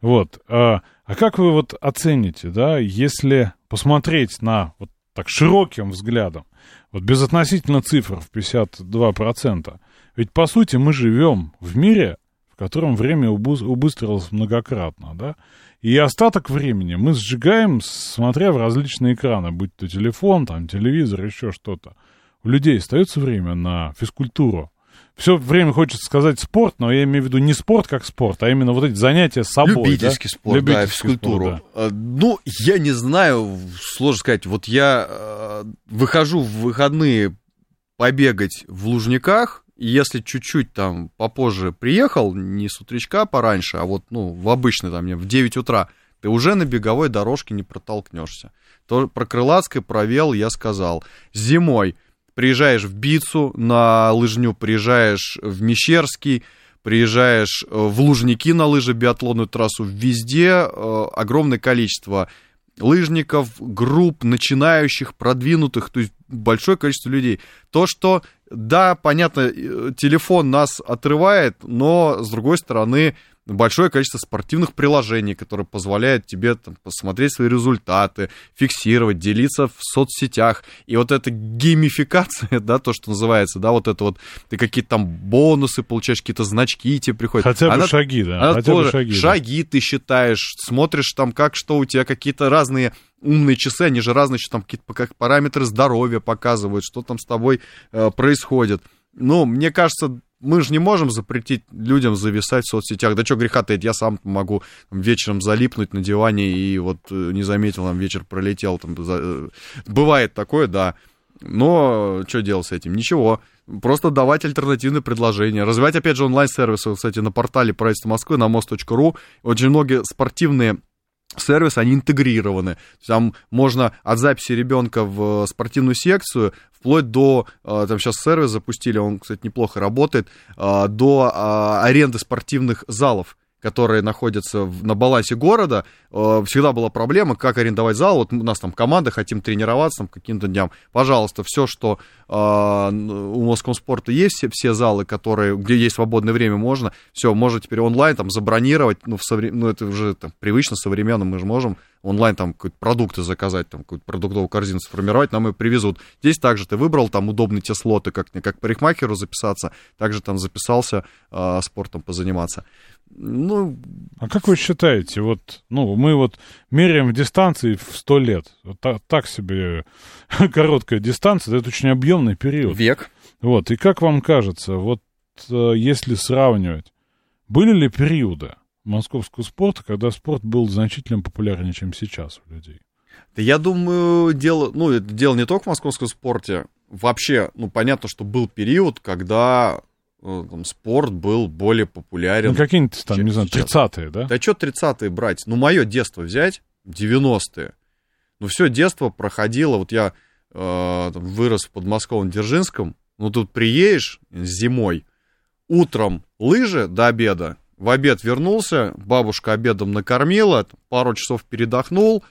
Вот. А, а как вы вот оцените, да, если посмотреть на вот так широким взглядом, вот безотносительно цифр в 52%, ведь по сути мы живем в мире, в котором время убыс- убыстрилось многократно, да, и остаток времени мы сжигаем, смотря в различные экраны, будь то телефон, там, телевизор, еще что-то. У людей остается время на физкультуру. Все время хочется сказать спорт, но я имею в виду не спорт как спорт, а именно вот эти занятия с собой. Любительский да? спорт, да, Любительский физкультуру. спорт, да. А, Ну, я не знаю, сложно сказать. Вот я э, выхожу в выходные побегать в Лужниках, если чуть-чуть там попозже приехал, не с утречка пораньше, а вот, ну, в обычный там, в 9 утра, ты уже на беговой дорожке не протолкнешься. То про Крылатское провел, я сказал. Зимой приезжаешь в Бицу на лыжню, приезжаешь в Мещерский, приезжаешь э, в Лужники на лыжи, биатлонную трассу, везде э, огромное количество лыжников, групп, начинающих, продвинутых, то есть большое количество людей. То, что, да, понятно, э, телефон нас отрывает, но, с другой стороны, большое количество спортивных приложений, которые позволяют тебе там, посмотреть свои результаты, фиксировать, делиться в соцсетях. И вот эта геймификация, [LAUGHS] да, то, что называется, да, вот это вот, ты какие-то там бонусы получаешь, какие-то значки тебе приходят. Хотя бы она, шаги, да. она хотя тоже, бы шаги, да. шаги ты считаешь, смотришь там, как что у тебя, какие-то разные умные часы, они же разные, еще там какие-то как параметры здоровья показывают, что там с тобой э, происходит. Ну, мне кажется, мы же не можем запретить людям зависать в соцсетях. Да что греха таить, я сам могу вечером залипнуть на диване и вот э, не заметил, там вечер пролетел. Там, за... э, Бывает такое, да. Но что делать с этим? Ничего. Просто давать альтернативные предложения. Развивать, опять же, онлайн-сервисы. Кстати, на портале правительства Москвы на мост.ру очень многие спортивные сервисы, они интегрированы. Там можно от записи ребенка в спортивную секцию вплоть до, э, там сейчас сервис запустили, он, кстати, неплохо работает, э, до э, аренды спортивных залов которые находятся в, на балансе города, э, всегда была проблема, как арендовать зал. Вот у нас там команда, хотим тренироваться там каким-то дням. Пожалуйста, все, что э, у Москвы спорта есть, все, все залы, которые, где есть свободное время, можно, все, можно теперь онлайн там забронировать, ну, в совре... ну это уже там, привычно, современно, мы же можем онлайн там какие-то продукты заказать, там какую-то продуктовую корзину сформировать, нам и привезут. Здесь также ты выбрал там удобные те слоты, как, как парикмахеру записаться, также там записался э, спортом позаниматься. Ну, А как вы считаете, вот, ну, мы вот меряем в дистанции в 100 лет. Та- так, себе [LAUGHS] короткая дистанция, это очень объемный период. век. Вот, и как вам кажется, вот э, если сравнивать, были ли периоды московского спорта, когда спорт был значительно популярнее, чем сейчас у людей? Да я думаю, дело, ну, это дело не только в московском спорте. Вообще, ну, понятно, что был период, когда там, спорт был более популярен. Ну, какие-нибудь там, не знаю, сейчас. 30-е, да? Да что 30-е брать? Ну, мое детство взять, 90-е. Ну, все детство проходило, вот я э, там, вырос в подмосковном Дзержинском, ну, тут приедешь зимой, утром лыжи до обеда, в обед вернулся, бабушка обедом накормила, пару часов передохнул,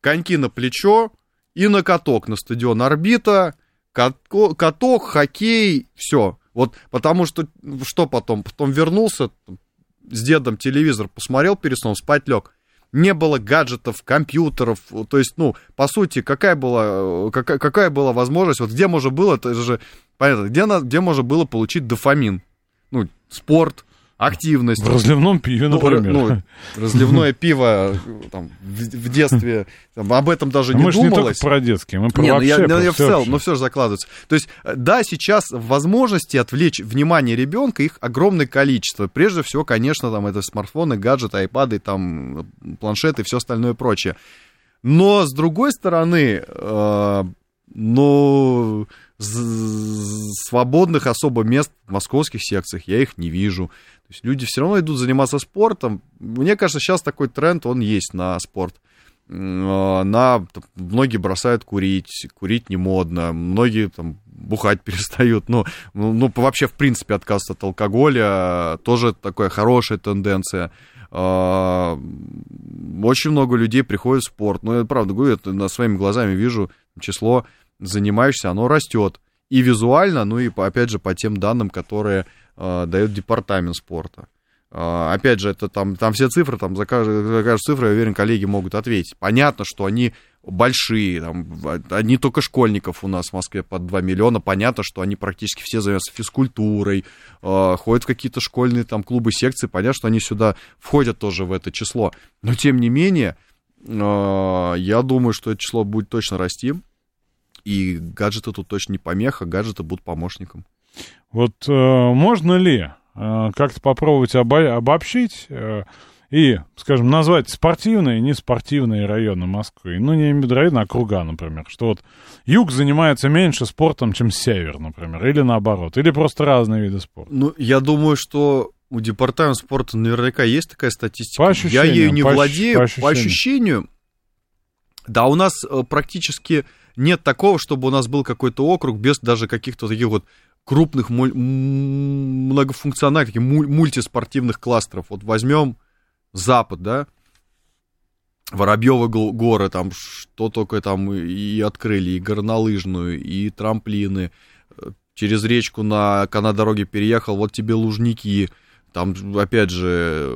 коньки на плечо и на каток на стадион «Орбита», катко- каток, хоккей, все. Вот потому что, что потом? Потом вернулся, с дедом телевизор посмотрел перед сном, спать лег. Не было гаджетов, компьютеров, то есть, ну, по сути, какая была, какая, какая была возможность, вот где можно было, это же, понятно, где, где можно было получить дофамин? Ну, спорт, активность. В разливном пиве, Ну, например. ну, разливное пиво там, в, в детстве, там, об этом даже А не мы же не только думалось. про детские, мы про Не, ну вообще, я, ну, про я в всё целом, вообще. но все же закладывается. То есть, э, да, сейчас возможности отвлечь внимание ребенка, их огромное количество. Прежде всего, конечно, там это смартфоны, гаджеты, айпады, там, планшеты и все остальное прочее. Но, с другой стороны, э, ну, свободных особо мест в московских секциях я их не вижу. То есть люди все равно идут заниматься спортом. Мне кажется, сейчас такой тренд, он есть на спорт. Э, На, там, многие бросают курить, курить не модно, многие там бухать [LAUGHS] перестают, ну, ну, ну, вообще, в принципе, отказ от алкоголя, тоже такая хорошая тенденция. А, Очень много людей приходит в спорт, ну, я правда говорю, это на своими глазами вижу, число занимающихся, оно растет. И визуально, ну и, опять же, по тем данным, которые дает департамент спорта. А, Опять же, это там, там все цифры, там за каждую, за каждую цифру, я уверен, коллеги могут ответить. Понятно, что они большие, там, одни только школьников у нас в Москве под 2 миллиона, понятно, что они практически все занимаются физкультурой, э, ходят в какие-то школьные там клубы, секции, понятно, что они сюда входят тоже в это число. Но, тем не менее, э, я думаю, что это число будет точно расти, и гаджеты тут точно не помеха, гаджеты будут помощником. Вот э, можно ли э, как-то попробовать обо- обобщить э, и, скажем, назвать спортивные и неспортивные районы Москвы? Ну, не районы, а округа, например. Что вот юг занимается меньше спортом, чем север, например, или наоборот, или просто разные виды спорта. Ну, я думаю, что у департамента спорта наверняка есть такая статистика. По я ощущениям, ею не по владею. по По ощущению, да, у нас э, практически нет такого, чтобы у нас был какой-то округ без даже каких-то таких вот крупных многофункциональных, таких муль- мультиспортивных кластеров. Вот возьмем Запад, да, Воробьевы го- горы, там что только там и открыли, и горнолыжную, и трамплины. Через речку на канадороге переехал, вот тебе Лужники. Там, опять же,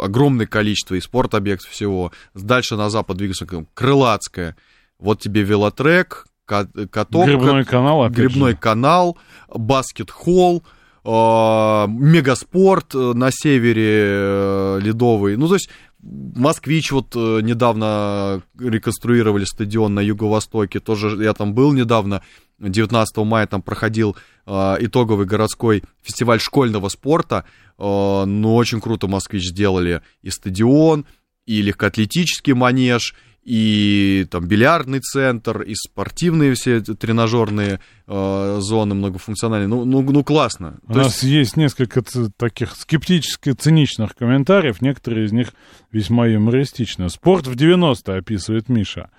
огромное количество и спортобъектов всего. Дальше на запад двигался как Крылатская. Вот тебе велотрек, каток. Грибной канал, опять грибной же. канал, баскет-холл, э, мегаспорт э, на севере э, ледовый. Ну, то есть Москвич вот э, недавно реконструировали стадион на юго-востоке, тоже я там был недавно, 19 мая там проходил э, итоговый городской фестиваль школьного спорта, э, ну, очень круто Москвич сделали и стадион, и легкоатлетический манеж, и там бильярдный центр, и спортивные все тренажерные э, зоны многофункциональные. Ну, ну, ну классно. У То нас есть- есть несколько таких скептически циничных комментариев, некоторые из них весьма юмористичны. Спорт в 90-е описывает Миша.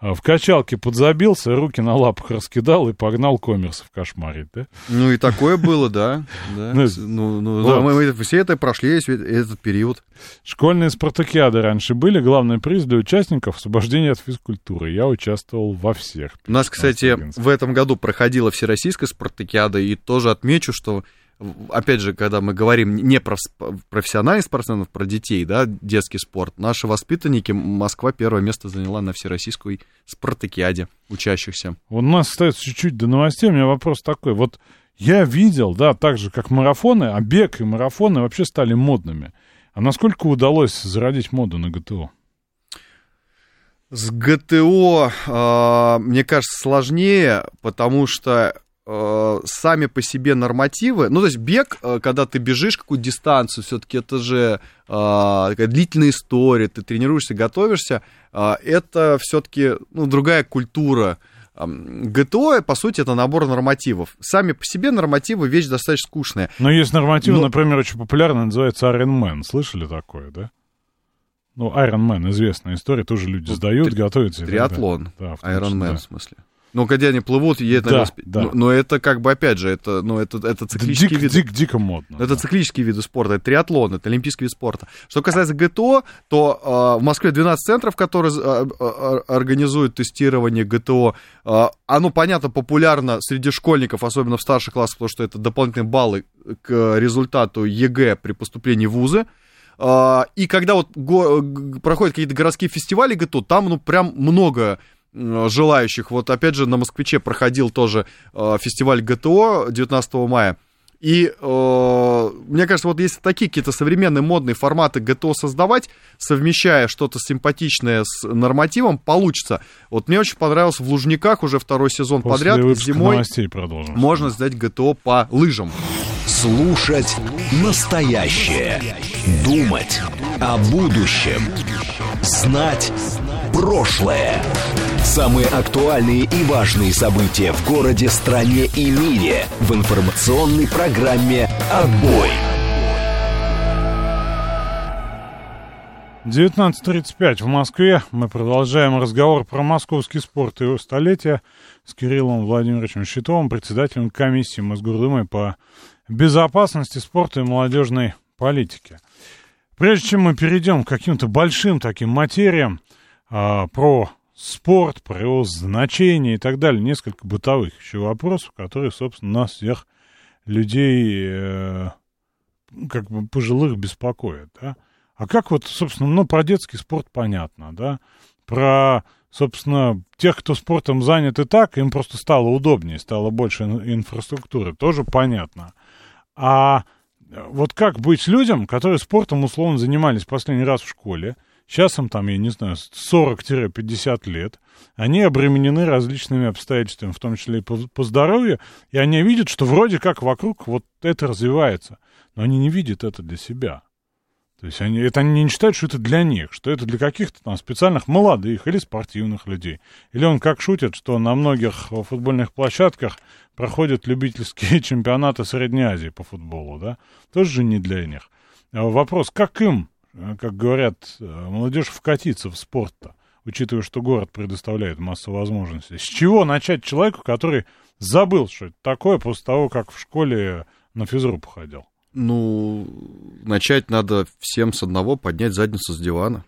А, В качалке подзабился, руки на лапах раскидал и погнал коммерсов кошмарить, да? Ну и такое было, да. Ну, Ну, ну, мы, все это прошли, весь этот период. Школьные спартакиады раньше были. Главный приз для участников — освобождение от физкультуры. Я участвовал во всех. У нас, кстати, в этом году проходила всероссийская спартакиада, и тоже отмечу, что, опять же, когда мы говорим не про профессиональных спортсменов, про детей, да, детский спорт, наши воспитанники, Москва первое место заняла на всероссийской спартакиаде учащихся. Вот у нас остается чуть-чуть до новостей. У меня вопрос такой. Вот я видел, да, так же, как марафоны, а бег и марафоны вообще стали модными. А насколько удалось зародить моду на ГТО? С ГТО, э, мне кажется, сложнее, потому что сами по себе нормативы, ну, то есть бег, э, когда ты бежишь какую-то дистанцию, все-таки это же э, такая длительная история, ты тренируешься, готовишься, э, это все-таки, ну, другая культура. ГТО, по сути, это набор нормативов. Сами по себе нормативы вещь достаточно скучная. Но есть нормативы, Ну- например, очень популярный, называется Iron Man. Слышали такое, да? Ну, Iron Man, известная история, тоже люди Ну, сдают, три- готовятся. Триатлон, Да, Iron Man, да. в смысле. Ну, когда они плывут, едут на Да, велосипеде. да. Но, но это как бы, опять же, это, ну, это, это циклический дик- вид. дик- дико модно. Это да. циклические виды спорта, это триатлон, это олимпийский вид спорта. Что касается ГТО, то э, в Москве 12 центров, которые э, э, организуют тестирование ГТО. Э, оно, понятно, популярно среди школьников, особенно в старших классах, потому что это дополнительные баллы к результату ЕГЭ при поступлении в вузы. Э, и когда вот го- проходят какие-то городские фестивали ГТО, там, ну, прям много желающих. Вот опять же на Москвиче проходил тоже э, фестиваль ГТО 19 мая. И э, мне кажется, вот если такие какие-то современные модные форматы ГТО создавать, совмещая что-то симпатичное с нормативом, получится. Вот мне очень понравилось в Лужниках уже второй сезон После подряд зимой продолжим. можно сдать ГТО по лыжам. Слушать настоящее. Думать о будущем. Знать прошлое. Самые актуальные и важные события в городе, стране и мире в информационной программе «Отбой». 19.35 в Москве. Мы продолжаем разговор про московский спорт и его столетие с Кириллом Владимировичем Щитовым, председателем комиссии Мосгордумы по безопасности спорта и молодежной политике. Прежде чем мы перейдем к каким-то большим таким материям а, про спорт, про его значение и так далее, несколько бытовых еще вопросов, которые, собственно, нас всех людей, э, как бы пожилых, беспокоят, да? А как вот, собственно, ну, про детский спорт понятно, да? Про, собственно, тех, кто спортом занят и так, им просто стало удобнее, стало больше ин- инфраструктуры, тоже понятно. А вот как быть людям, которые спортом условно занимались последний раз в школе, сейчас им там, я не знаю, 40-50 лет, они обременены различными обстоятельствами, в том числе и по, по здоровью, и они видят, что вроде как вокруг вот это развивается, но они не видят это для себя. То есть они, это они не считают, что это для них, что это для каких-то там специальных молодых или спортивных людей. Или он как шутит, что на многих футбольных площадках проходят любительские [LAUGHS] чемпионаты Средней Азии по футболу, да? Тоже же не для них. А Вопрос, как им, как говорят, э, молодежь вкатиться в спорт-то, учитывая, что город предоставляет массу возможностей. С чего начать человеку, который забыл, что это такое, после того, как в школе на физру походил? Ну, начать надо всем с одного, поднять задницу с дивана.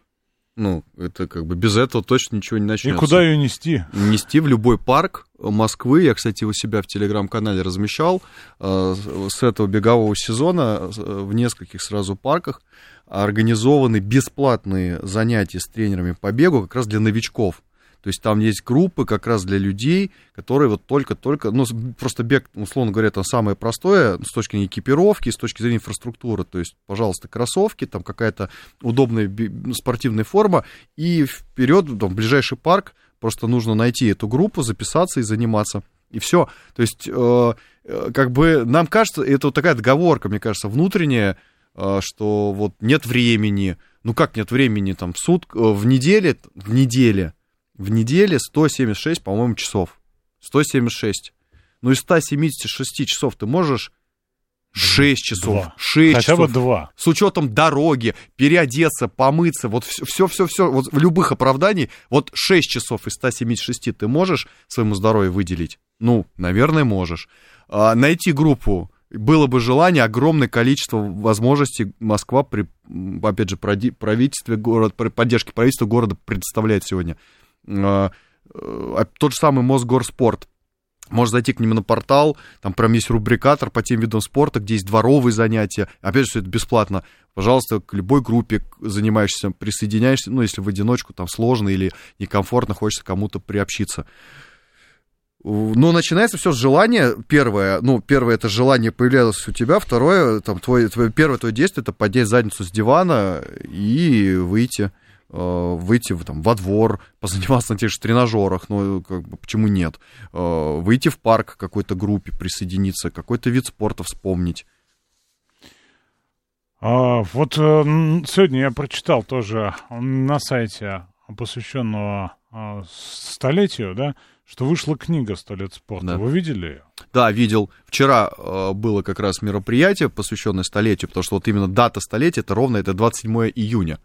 Ну, это как бы без этого точно ничего не И начнется. куда ее нести? Нести в любой парк Москвы. Я, кстати, у себя в телеграм-канале размещал э, с этого бегового сезона э, в нескольких сразу парках организованы бесплатные занятия с тренерами по бегу как раз для новичков. То есть там есть группы как раз для людей, которые вот только-только, ну, просто бег, условно говоря, это самое простое с точки зрения экипировки, с точки зрения инфраструктуры. То есть, пожалуйста, кроссовки, там какая-то удобная спортивная форма, и вперед, там, в ближайший парк, просто нужно найти эту группу, записаться и заниматься. И все. То есть, э, э, как бы нам кажется, это вот такая договорка, мне кажется, внутренняя, что вот нет времени. Ну как нет времени? Там в суд, э, в неделе, в неделе, в неделе 176, по-моему, часов. 176. Ну из 176 часов ты можешь 6 часов, Два. 6 Хотя часов бы два. с учетом дороги, переодеться, помыться, вот все, все, все, вот в любых оправданий, вот 6 часов из 176 ты можешь своему здоровью выделить? Ну, наверное, можешь. А, найти группу, было бы желание, огромное количество возможностей Москва при, опять же, правительстве город, при поддержке правительства города предоставляет сегодня. А, э, тот же самый Мосгорспорт, можно зайти к ним на портал, там прям есть рубрикатор по тем видам спорта, где есть дворовые занятия. Опять же, все это бесплатно. Пожалуйста, к любой группе занимаешься, присоединяешься, ну, если в одиночку там сложно или некомфортно, хочется кому-то приобщиться. Но начинается все с желания. Первое, ну, первое это желание появлялось у тебя, второе, там, твое, твое, первое твое действие это поднять задницу с дивана и выйти, э, выйти там, во двор, позаниматься на тех же тренажерах, ну, как бы, почему нет? Э, выйти в парк какой-то группе, присоединиться, какой-то вид спорта вспомнить. А, вот э, сегодня я прочитал тоже на сайте, посвященного столетию, да, что вышла книга «Сто лет спорта». Да. Вы видели ее? Да, видел. Вчера э, было как раз мероприятие, посвященное столетию, потому что вот именно дата столетия, это ровно это 27 июня.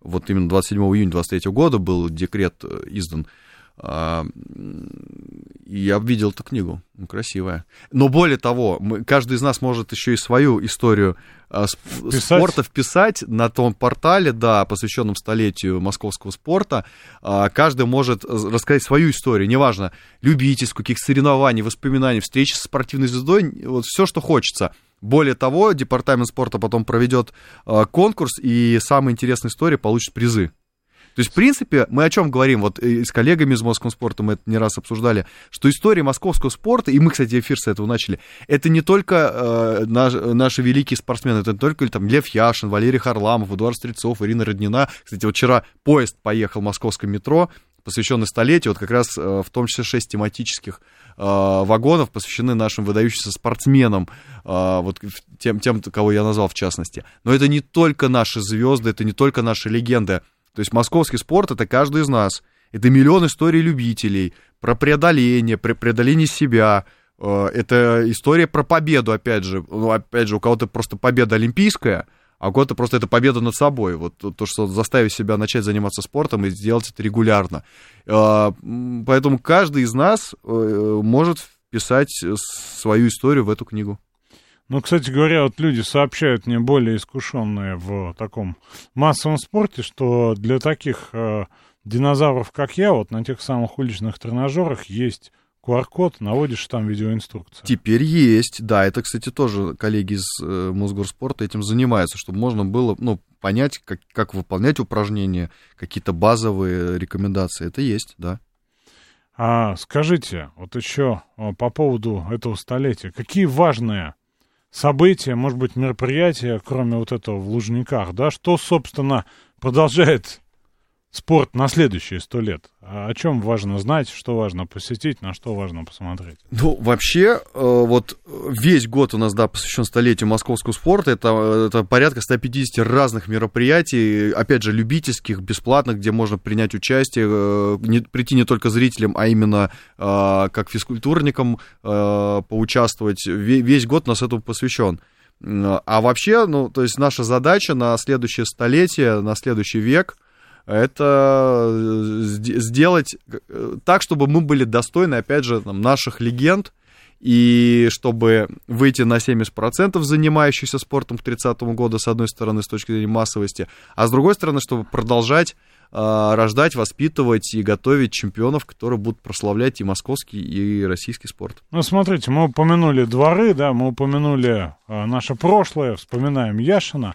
Вот именно 27 июня 23 года был декрет э, издан. А, и я видел эту книгу. Ну, красивая. Но более того, мы, каждый из нас может еще и свою историю а, сп- Писать? спорта вписать на том портале, да, посвященном столетию московского спорта. А, Каждый может э, рассказать свою историю, неважно, любительскую, каких соревнований, воспоминаний, встречи с спортивной звездой, вот все, что хочется. Более того, департамент спорта потом проведет э, конкурс, и самые интересные истории получат призы. То есть, в принципе, мы о чем говорим? Вот э, с коллегами из Московского спорта мы это не раз обсуждали, что история московского спорта, и мы, кстати, эфир с этого начали, это не только э, наш- наши великие спортсмены, это не только там Лев Яшин, Валерий Харламов, Эдуард Стрельцов, Ирина Роднина. Кстати, вот вчера поезд поехал в московском метро, посвященный столетию, вот как раз э, в том числе шесть тематических э, вагонов посвящены нашим выдающимся спортсменам, вот тем, тем, кого я назвал в частности. Но это не только наши звезды, это не только наши легенды. То есть московский спорт это каждый из нас. Это миллион историй любителей про преодоление, про преодоление себя. Э, Это история про победу, опять же. Ну, опять же, у кого-то просто победа олимпийская, а у кого-то просто это победа над собой. Вот то, то, что заставить себя начать заниматься спортом и сделать это регулярно. Э, Поэтому каждый из нас э, может вписать э, свою историю в эту книгу. Ну, кстати говоря, вот люди сообщают мне более искушенные в таком массовом спорте, что для таких э, динозавров, как я, вот на тех самых уличных тренажерах есть QR-код, наводишь там видеоинструкцию. Теперь есть, да, это, кстати, тоже коллеги из э, Мосгорспорта этим занимаются, чтобы можно было, ну, понять, как, как выполнять упражнения, какие-то базовые рекомендации, это есть, да. А скажите, вот еще э, по поводу этого столетия, какие важные события, может быть, мероприятия, кроме вот этого в Лужниках, да, что, собственно, продолжает спорт на следующие сто лет? А О чем важно знать, что важно посетить, на что важно посмотреть? Ну, вообще, э, вот весь год у нас, да, посвящен столетию московского спорта. Это, это порядка 150 разных мероприятий, опять же, любительских, бесплатных, где можно принять участие, э, не- прийти не только зрителям, а именно э, как физкультурникам поучаствовать. Ве- Весь год у нас этому посвящен. А вообще, ну, то есть наша задача на следующее столетие, на следующий век — это э, сде- сделать э, так, чтобы мы были достойны, опять же, там, наших легенд и чтобы выйти на 70% занимающихся спортом к 30 году, с одной стороны, с точки зрения массовости, а с другой стороны, чтобы продолжать э, рождать, воспитывать и готовить чемпионов, которые будут прославлять и московский, и российский спорт. Ну, смотрите, мы упомянули дворы, да, мы упомянули э, наше прошлое, вспоминаем Яшина.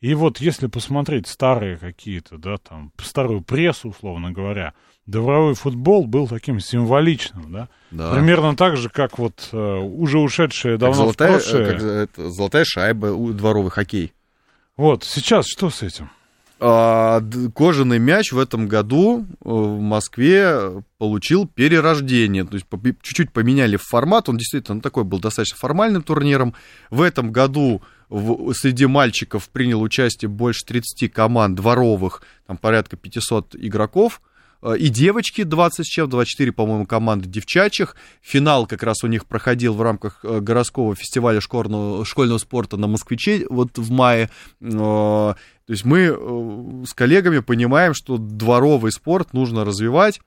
И вот если посмотреть старые какие-то, да, там, старую прессу, условно говоря, дворовой футбол был таким символичным, да? Да. Примерно так же, как вот э, уже ушедшие давно золотая, в прошлое. как это, золотая шайба, дворовый хоккей. Вот, сейчас что с этим? А, кожаный мяч в этом году э, в Москве получил перерождение. То есть чуть-чуть поменяли формат. Он действительно такой был достаточно формальным турниром. В этом году в- среди мальчиков принял участие больше 30 команд дворовых, там порядка 500 игроков. Э, И девочки 20 с чем, 24, по-моему, команды девчачьих. Финал как раз у них проходил в рамках э, городского фестиваля школьного, школьного спорта на Москвиче вот в мае. Э, То есть мы с коллегами понимаем, что дворовый спорт нужно развивать.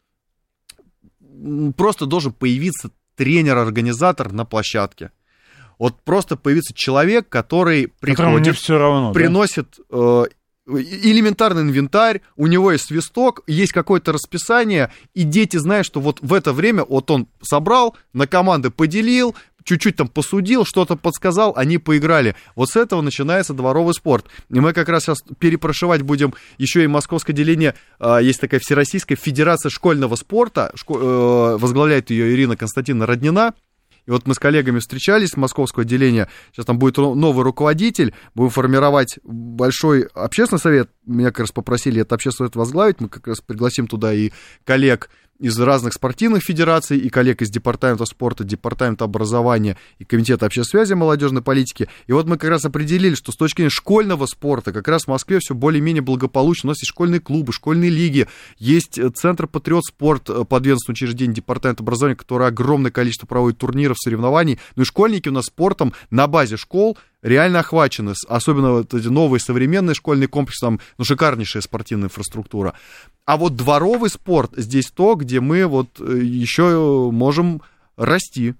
Просто должен появиться тренер-организатор на площадке. Вот просто появится человек, который приходит, все равно. да? приносит э, элементарный инвентарь, у него есть свисток, есть какое-то расписание, и дети знают, что вот в это время вот он собрал, на команды поделил, чуть-чуть там посудил, что-то подсказал, они поиграли. Вот с этого начинается дворовый спорт. И мы как раз сейчас перепрошивать будем еще и московское деление, а, есть такая Всероссийская Федерация школьного спорта, э, возглавляет ее Ирина Константиновна Роднина, и вот мы с коллегами встречались с московского отделения. Сейчас там будет новый руководитель. Будем формировать большой общественный совет. Меня как раз попросили этот общественный совет возглавить. Мы как раз пригласим туда и коллег из разных спортивных федераций, и коллег из департамента спорта, департамента образования и комитета общественной связи молодежной политики. И вот мы как раз определили, что с точки зрения школьного спорта как раз в Москве все более-менее благополучно. У нас есть школьные клубы, школьные лиги, есть э, Центр Патриот Спорт, э, подведомственное учреждение департамента образования, которое огромное количество проводит турниров, соревнований. Ну и школьники у нас спортом на базе школ реально охвачены, особенно вот эти новые современные школьные комплексы, там, ну, шикарнейшая спортивная инфраструктура. А вот дворовый спорт здесь то, где мы вот э, еще можем расти.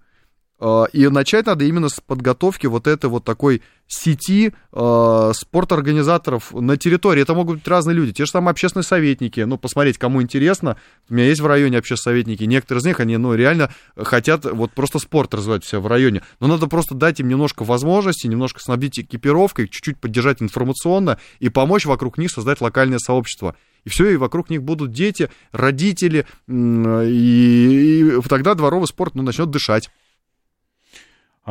Э, И начать надо именно с подготовки вот этой вот такой сети э, спорторганизаторов на территории. Это могут быть разные люди. Те же самые общественные советники. Ну, посмотреть, кому интересно. У меня есть в районе общественные советники. Некоторые из них, они, ну, реально хотят вот просто спорт развивать все в районе. Но надо просто дать им немножко возможностей, немножко снабдить экипировкой, чуть-чуть поддержать информационно и помочь вокруг них создать локальное сообщество. И все, и вокруг них будут дети, родители, и, и тогда дворовый спорт ну, начнет дышать.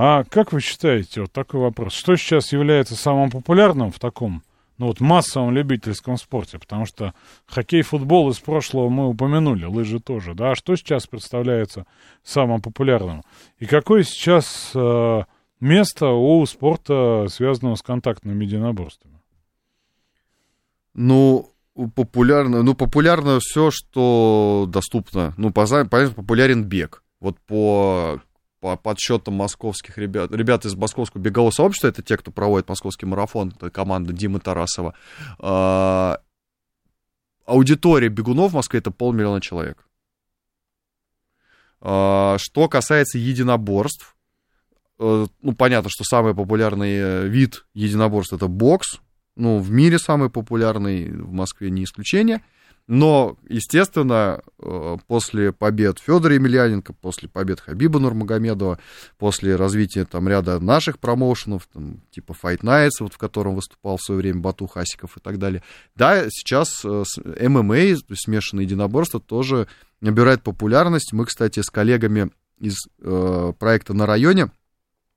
А как вы считаете, вот такой вопрос, что сейчас является самым популярным в таком, ну вот массовом любительском спорте? Потому что хоккей, футбол из прошлого мы упомянули, лыжи тоже, да? А что сейчас представляется самым популярным? И какое сейчас э, место у спорта, связанного с контактными единоборствами? Ну, популярно, ну, популярно все, что доступно. Ну, поза- понятно, популярен бег. Вот по, по подсчетам московских ребят, ребят из московского бегового сообщества, это те, кто проводит московский марафон, это команда Димы Тарасова, а, аудитория бегунов в Москве это полмиллиона человек. А, Что касается единоборств, э, ну, понятно, что самый популярный э, вид единоборств это бокс. Ну, в мире самый популярный, в Москве не исключение. Но, естественно, э, после побед Федора Емельяненко, после побед Хабиба Нурмагомедова, после развития там ряда наших промоушенов, там, типа Fight Nights, вот, в котором выступал в свое время Бату Хасиков и так далее, да, сейчас э, ММА, смешанное единоборство, тоже набирает популярность. Мы, кстати, с коллегами из э, проекта «На районе»,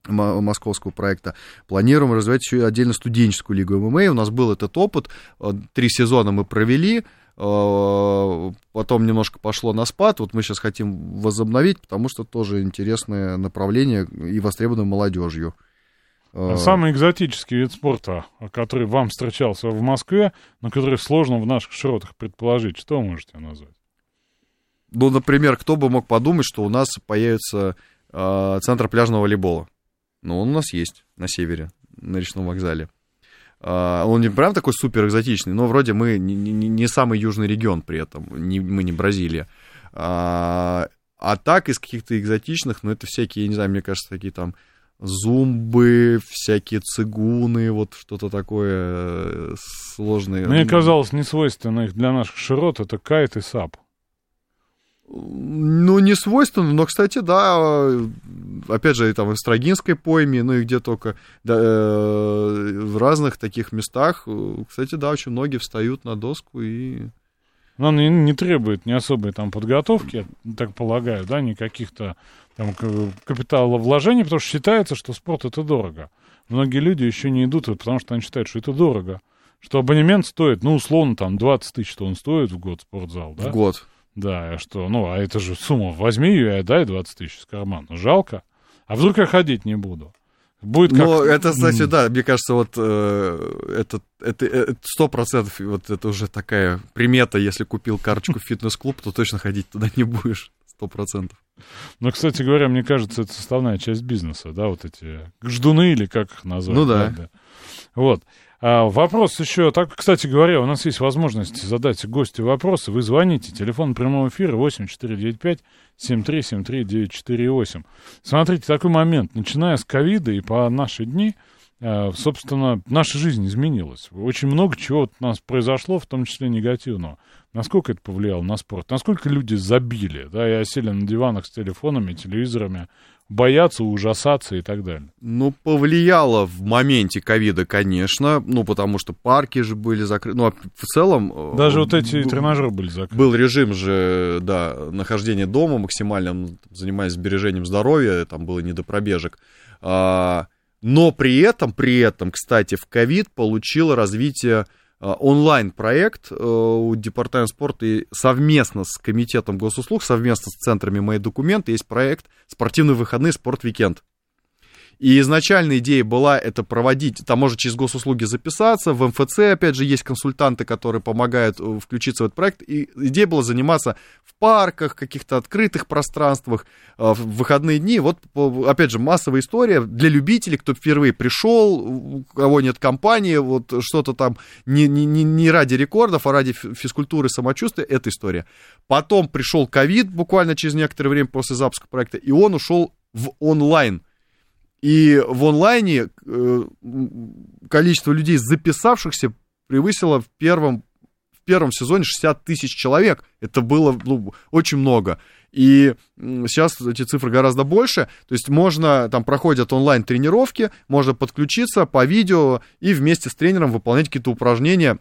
мо- московского проекта, планируем развивать еще отдельно студенческую лигу ММА. У нас был этот опыт, э, три сезона мы провели, потом немножко пошло на спад, вот мы сейчас хотим возобновить, потому что тоже интересное направление и востребовано молодежью. Э, Самый экзотический вид спорта, который вам встречался в Москве, но который сложно в наших широтах предположить, что вы можете назвать? Ну, например, кто бы мог подумать, что у нас появится э, центр пляжного волейбола. Ну, он у нас есть на севере, на речном вокзале. А, он не прям такой супер экзотичный, но вроде мы не, не- не самый южный регион при этом, не, мы не Бразилия. А, А так из каких-то экзотичных, ну, это всякие, не знаю, мне кажется, такие там зумбы, всякие цигуны, вот что-то такое э, сложное. Мне казалось, не свойственно их для наших широт, это кайт и сап. Ну, не свойственно, но, кстати, да, опять же, там в Строгинской пойме, ну и где только, да, э, в разных таких местах, кстати, да, очень многие встают на доску и... Но не, не требует ни особой там подготовки, я так полагаю, да, никаких-то там капиталовложений, потому что считается, что спорт это дорого. Многие люди еще не идут, потому что они считают, что это дорого. Что абонемент стоит, ну, условно, там, 20 тысяч, что он стоит в год, спортзал, да? В год. Да, что, ну, а это же сумма, возьми ее и отдай 20 тысяч из кармана. Жалко. А вдруг я ходить не буду? Будет как... Ну, это, кстати, да, мне кажется, вот э, это это сто процентов, вот это уже такая примета, если купил карточку в фитнес-клуб, то точно ходить туда не будешь, сто процентов. Ну, кстати говоря, мне кажется, это составная часть бизнеса, да, вот эти ждуны или как их назвать. Ну да. да, да. Вот. А, вопрос еще, так, кстати говоря, у нас есть возможность задать гостю вопросы. Вы звоните, телефон прямого эфира 8495 7373 948. Смотрите, такой момент. Начиная с ковида и по наши дни, а, собственно, наша жизнь изменилась. Очень много чего у нас произошло, в том числе негативного. Насколько это повлияло на спорт? Насколько люди забили, да, и осели на диванах с телефонами, телевизорами, бояться, ужасаться и так далее? Ну, повлияло в моменте ковида, конечно, ну, потому что парки же были закрыты, ну, а в целом... Э, Даже вот эти тренажеры были закрыты. Был режим же, да, нахождения дома максимально, занимаясь сбережением здоровья, там было не до пробежек. А, но при этом, при этом, кстати, в ковид получило развитие онлайн-проект э, у Департамента спорта и совместно с Комитетом госуслуг, совместно с центрами «Мои документы» есть проект «Спортивные выходные. Спорт-викенд». И изначальная идея была это проводить, там можно через госуслуги записаться, в МФЦ, опять же, есть консультанты, которые помогают э, включиться в этот проект, и идея была заниматься в парках, каких-то открытых пространствах, э, в выходные дни, вот, опять же, массовая история для любителей, кто впервые пришел, у кого нет компании, вот что-то там не, не, не ради рекордов, а ради физкультуры, самочувствия, эта история. Потом пришел ковид буквально через некоторое время после запуска проекта, и он ушел в онлайн, и в онлайне э, количество людей, записавшихся, превысило в первом, в первом сезоне 60 тысяч человек. Это было ну, очень много. И сейчас эти цифры гораздо больше. То есть можно, там проходят онлайн-тренировки, можно подключиться по видео и вместе с тренером выполнять какие-то упражнения.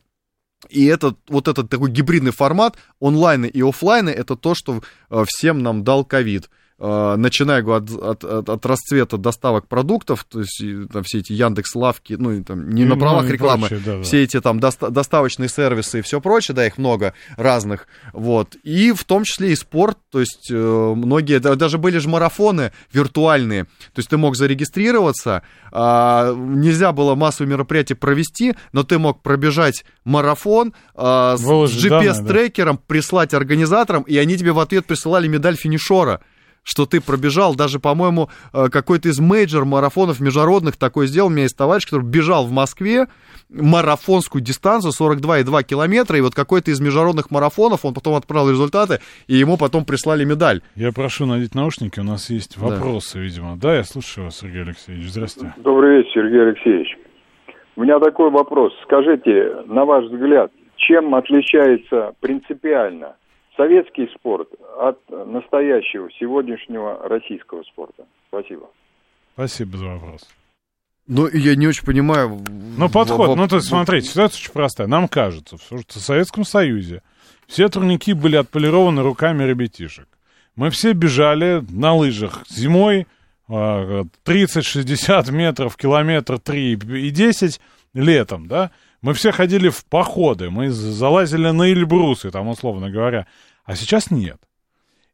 И этот, вот этот такой гибридный формат онлайна и офлайна, это то, что э, всем нам дал ковид. Э, начиная от, от, от, от расцвета доставок продуктов, то есть там все эти Яндекс лавки, ну и там не и, на правах ну, рекламы, прочее, да, все да. эти там доста- доставочные сервисы и все прочее, да, их много разных, вот, и в том числе и спорт, то есть э, многие, даже были же марафоны виртуальные, то есть ты мог зарегистрироваться, э, нельзя было массовые мероприятия провести, но ты мог пробежать марафон э, с GPS-трекером, да. прислать организаторам, и они тебе в ответ присылали медаль финишора что ты пробежал, даже, по-моему, э, какой-то из мейджор-марафонов международных такой сделал. У меня есть товарищ, который бежал в Москве марафонскую дистанцию 42,2 километра, и вот какой-то из международных марафонов, он потом отправил результаты, и ему потом прислали медаль. Я прошу надеть наушники, у нас есть вопросы, да. видимо. Да, я слушаю вас, Сергей Алексеевич, здравствуйте. Добрый вечер, Сергей Алексеевич. У меня такой вопрос. Скажите, на ваш взгляд, чем отличается принципиально советский спорт от настоящего сегодняшнего российского спорта? Спасибо. Спасибо за вопрос. Ну, я не очень понимаю... Ну, подход, ну, то есть, смотрите, ситуация очень простая. Нам кажется, что в Советском Союзе все турники были отполированы руками ребятишек. Мы все бежали на лыжах зимой 30-60 а, метров, километр 3 и 10 летом, да? Мы все ходили в походы, мы залазили на Эльбрусы, там, условно говоря. А сейчас нет.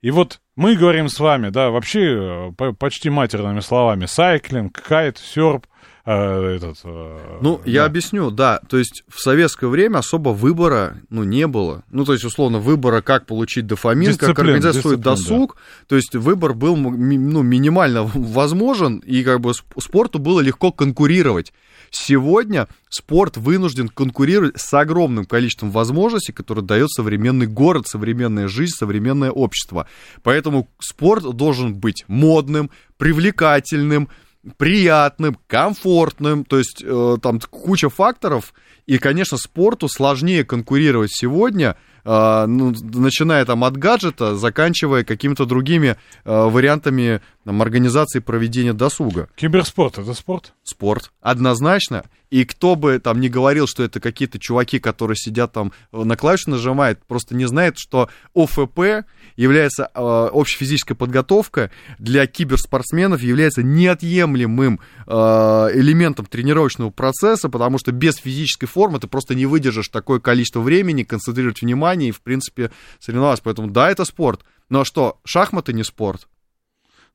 И вот мы говорим с вами, да, вообще э, почти матерными словами, сайклинг, кайт, серп, э, этот... э, Ну, я да. объясню, да. То есть в советское время особо выбора, ну, не было. Ну, то есть, условно, выбора, как получить дофамин, как Дисциплина, организовать досуг. То есть выбор был ну, минимально [LAUGHS] возможен, и как бы сп- спорту было легко конкурировать. Сегодня спорт вынужден конкурировать с огромным количеством возможностей, которые дает современный город, современная жизнь, современное общество. Поэтому спорт должен быть модным, привлекательным, приятным, комфортным, то есть э, там куча факторов, и, конечно, спорту сложнее конкурировать сегодня, ну, начиная там от гаджета, заканчивая какими-то другими э, вариантами там, организации проведения досуга. Киберспорт — это спорт? Спорт, однозначно. И кто бы там не говорил, что это какие-то чуваки, которые сидят там э, на клавишу нажимают, просто не знает, что ОФП является, э, общая физическая подготовка для киберспортсменов является неотъемлемым э, элементом тренировочного процесса, потому что без физической формы ты просто не выдержишь такое количество времени, концентрировать внимание и, в принципе, соревноваться. Поэтому да, это спорт. Но что, шахматы не спорт?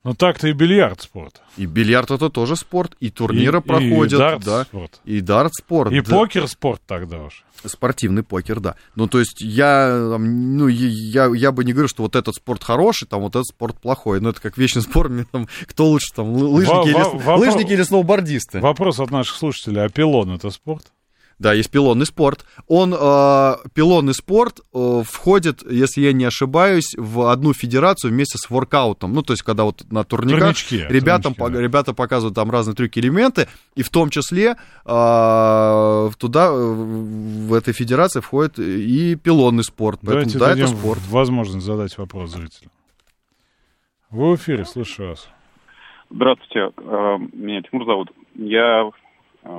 Ну так-то и бильярд спорт. И бильярд это тоже спорт, и турниры И- и проходят, дартс да. спорт. И дарт спорт. И да. покер спорт тогда уж. Спортивный покер, да. Ну, то есть я, ну, я, я бы не говорю, что вот этот спорт хороший, там вот этот спорт плохой. Но это как вечный спор, [LAUGHS] мне там, кто лучше, там, лы- лыжники, Во- или, во- лыжники или сноубордисты. Вопрос от наших слушателей. А пилон — это спорт? Да, есть пилонный спорт. Он, э, пилонный спорт э, входит, если я не ошибаюсь, в одну федерацию вместе с воркаутом. Ну, то есть, когда вот на турниках Турнички, ребятам, турнички, по- да. ребята показывают там разные трюки, элементы, и в том числе э, туда, в этой федерации входит и пилонный спорт. Поэтому, Давайте да, дадим это спорт. возможность задать вопрос зрителю. Вы в эфире, слушаю вас. Здравствуйте, э, меня Тимур зовут. Я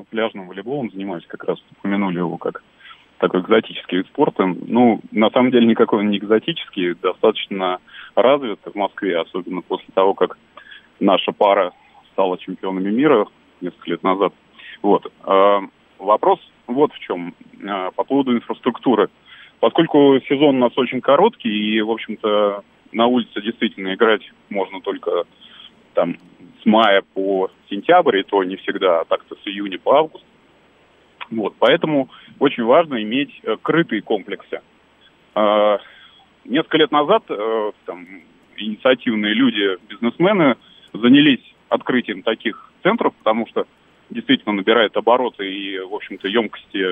пляжным волейболом занимаюсь, как раз упомянули его как такой экзотический вид спорта. Ну, на самом деле никакой он не экзотический, достаточно развит в Москве, особенно после того, как наша пара стала чемпионами мира несколько лет назад. Вот. Э, Вопрос вот в чем, э, по поводу инфраструктуры. Поскольку сезон у нас очень короткий, и, в общем-то, на улице действительно играть можно только там с мая по сентябрь, и то не всегда, а так-то с июня по август. Вот, поэтому очень важно иметь э, крытые комплексы. Э, несколько лет назад э, там, инициативные люди, бизнесмены занялись открытием таких центров, потому что действительно набирает обороты и, в общем-то, емкости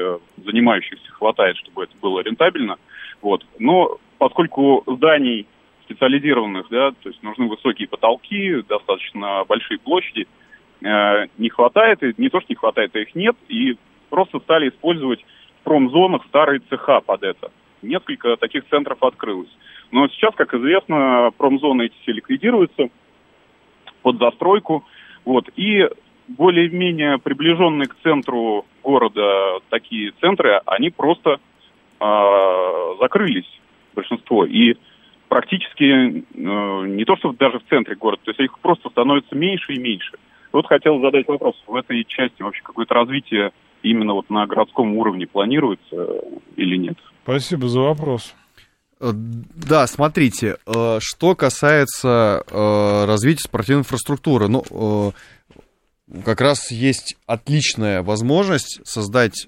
занимающихся хватает, чтобы это было рентабельно. Вот. Но поскольку зданий специализированных, да, то есть нужны высокие потолки, достаточно большие площади, э, не хватает, и не то, что не хватает, а их нет, и просто стали использовать в промзонах старые цеха под это. Несколько таких центров открылось. Но сейчас, как известно, промзоны эти все ликвидируются под застройку, вот, и более-менее приближенные к центру города такие центры, они просто э, закрылись, большинство, и практически э, не то, что даже в центре города, то есть их просто становится меньше и меньше. Вот хотел задать вопрос, в этой части вообще какое-то развитие именно вот на городском уровне планируется э, или нет? Спасибо за вопрос. Э, Да, смотрите, э, что касается развития спортивной инфраструктуры, ну, как раз есть отличная возможность создать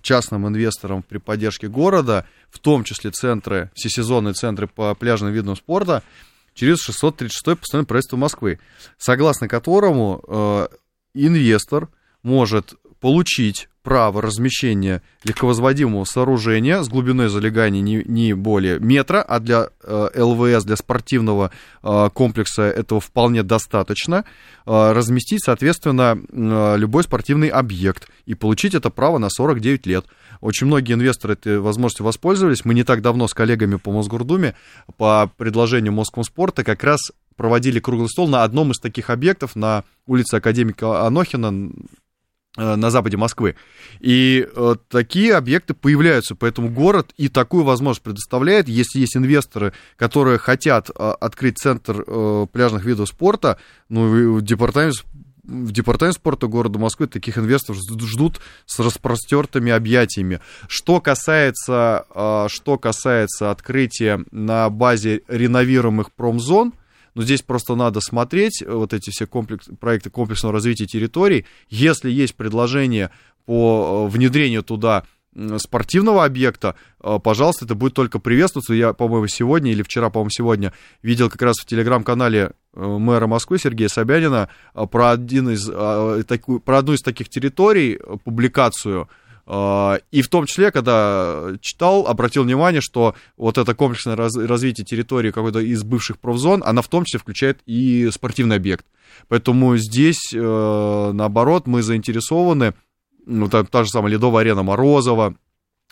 частным инвесторам при поддержке города, в том числе центры, всесезонные центры по пляжным видам спорта, через 636 постановление правительства Москвы, согласно которому э, инвестор может получить право размещения легковозводимого сооружения с глубиной залегания не, не более метра, а для э, ЛВС, для спортивного э, комплекса этого вполне достаточно, э, разместить, соответственно, э, любой спортивный объект и получить это право на 49 лет. Очень многие инвесторы этой возможностью воспользовались. Мы не так давно с коллегами по Мосгордуме по предложению Москомспорта как раз проводили круглый стол на одном из таких объектов на улице Академика Анохина на западе Москвы. И э, такие объекты появляются, поэтому город и такую возможность предоставляет. Если есть инвесторы, которые хотят э, открыть центр э, пляжных видов спорта, ну, департамент в департамент спорта города Москвы таких инвесторов ждут с распростертыми объятиями. Что касается, э, что касается открытия на базе реновируемых промзон, но здесь просто надо смотреть э, вот эти все комплекс, проекты комплексного развития территорий. Если есть предложение по э, внедрению туда спортивного объекта, э, пожалуйста, это будет только приветствоваться. Я, по-моему, сегодня или вчера, по-моему, сегодня видел как раз в телеграм-канале мэра Москвы Сергея Собянина про, один из, про одну из таких территорий публикацию – и в том числе, когда читал, обратил внимание, что вот это комплексное раз, развитие территории какой-то из бывших профзон, она в том числе включает и спортивный объект. Поэтому здесь, э, наоборот, мы заинтересованы, ну, та, та же самая Ледовая арена Морозова,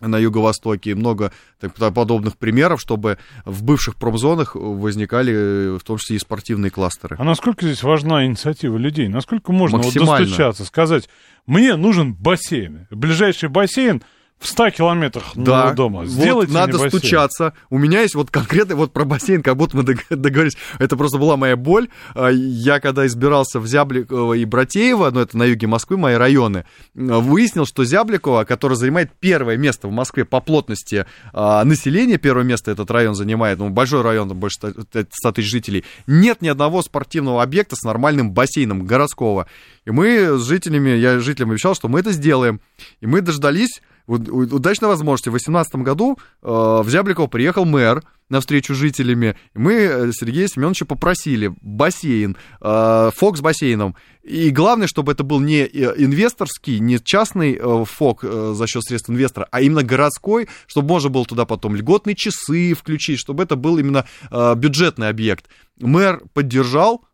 на юго-востоке, и много так, подобных примеров, чтобы в бывших промзонах возникали в том числе и спортивные кластеры. А насколько здесь важна инициатива людей? Насколько можно вот достучаться, сказать, мне нужен бассейн, ближайший бассейн в 100 километрах да, дома. Сделайте вот надо бассейн. стучаться. У меня есть вот конкретный вот про бассейн, как будто мы [LAUGHS] договорились. Это просто была моя боль. А, я когда избирался в Зябликово и Братеево, ну это на юге Москвы, мои районы, выяснил, что Зябликово, который занимает первое место в Москве по плотности а, населения, первое место этот район занимает, ну большой район, там больше 100 тысяч жителей, нет ни одного спортивного объекта с нормальным бассейном городского. И мы с жителями, я жителям обещал, что мы это сделаем. И мы дождались удачной возможности. В 2018 году э, в Зябликово приехал мэр на встречу с жителями. И мы э, Сергея Семеновича попросили бассейн, э, фок с бассейном. И главное, чтобы это был не э, инвесторский, не частный фок за счет средств инвестора, а именно городской, чтобы можно было туда потом льготные часы включить, чтобы это был именно бюджетный объект. Мэр поддержал,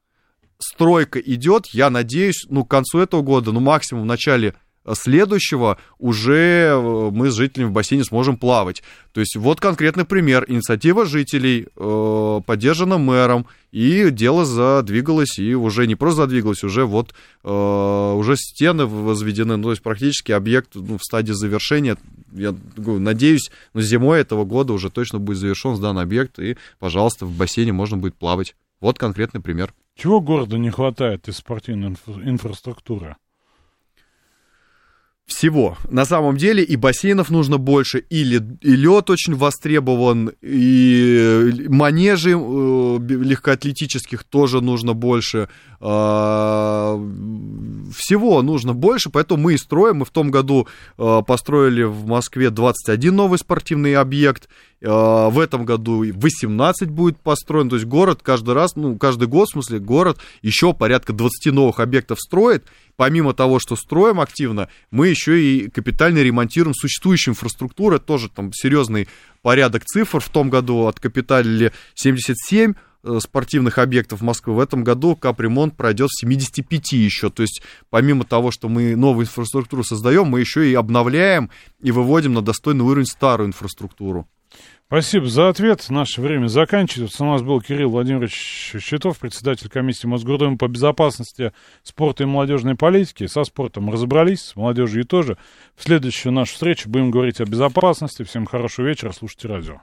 стройка идет, я надеюсь, ну, к концу этого года, ну, максимум в начале следующего уже э, мы с жителями в бассейне сможем плавать. То есть вот конкретный пример. Инициатива жителей э, поддержана мэром, и дело задвигалось, и уже не просто задвигалось, уже вот э, уже стены возведены, ну, то есть практически объект ну, в стадии завершения. Я надеюсь, ну, зимой этого года уже точно будет завершен данный объект, и, пожалуйста, в бассейне можно будет плавать. Вот конкретный пример. Чего городу не хватает из спортивной инфра- инфраструктуры? Всего. На самом деле и бассейнов нужно больше, и, лед, очень востребован, и манежи э, легкоатлетических тоже нужно больше. Э, всего нужно больше, поэтому мы и строим. Мы в том году э, построили в Москве 21 новый спортивный объект. Э, в этом году 18 будет построен. То есть город каждый раз, ну, каждый год, в смысле, город еще порядка 20 новых объектов строит помимо того, что строим активно, мы еще и капитально ремонтируем существующую инфраструктуру. Это тоже там серьезный порядок цифр. В том году откапиталили 77 э, спортивных объектов Москвы. В этом году капремонт пройдет в 75 еще. То есть помимо того, что мы новую инфраструктуру создаем, мы еще и обновляем и выводим на достойный уровень старую инфраструктуру. Спасибо за ответ. Наше время заканчивается. У нас был Кирилл Владимирович Щитов, председатель комиссии Мосгордумы по безопасности спорта и молодежной политики. Со спортом разобрались, с молодежью тоже. В следующую нашу встречу будем говорить о безопасности. Всем хорошего вечера. Слушайте радио.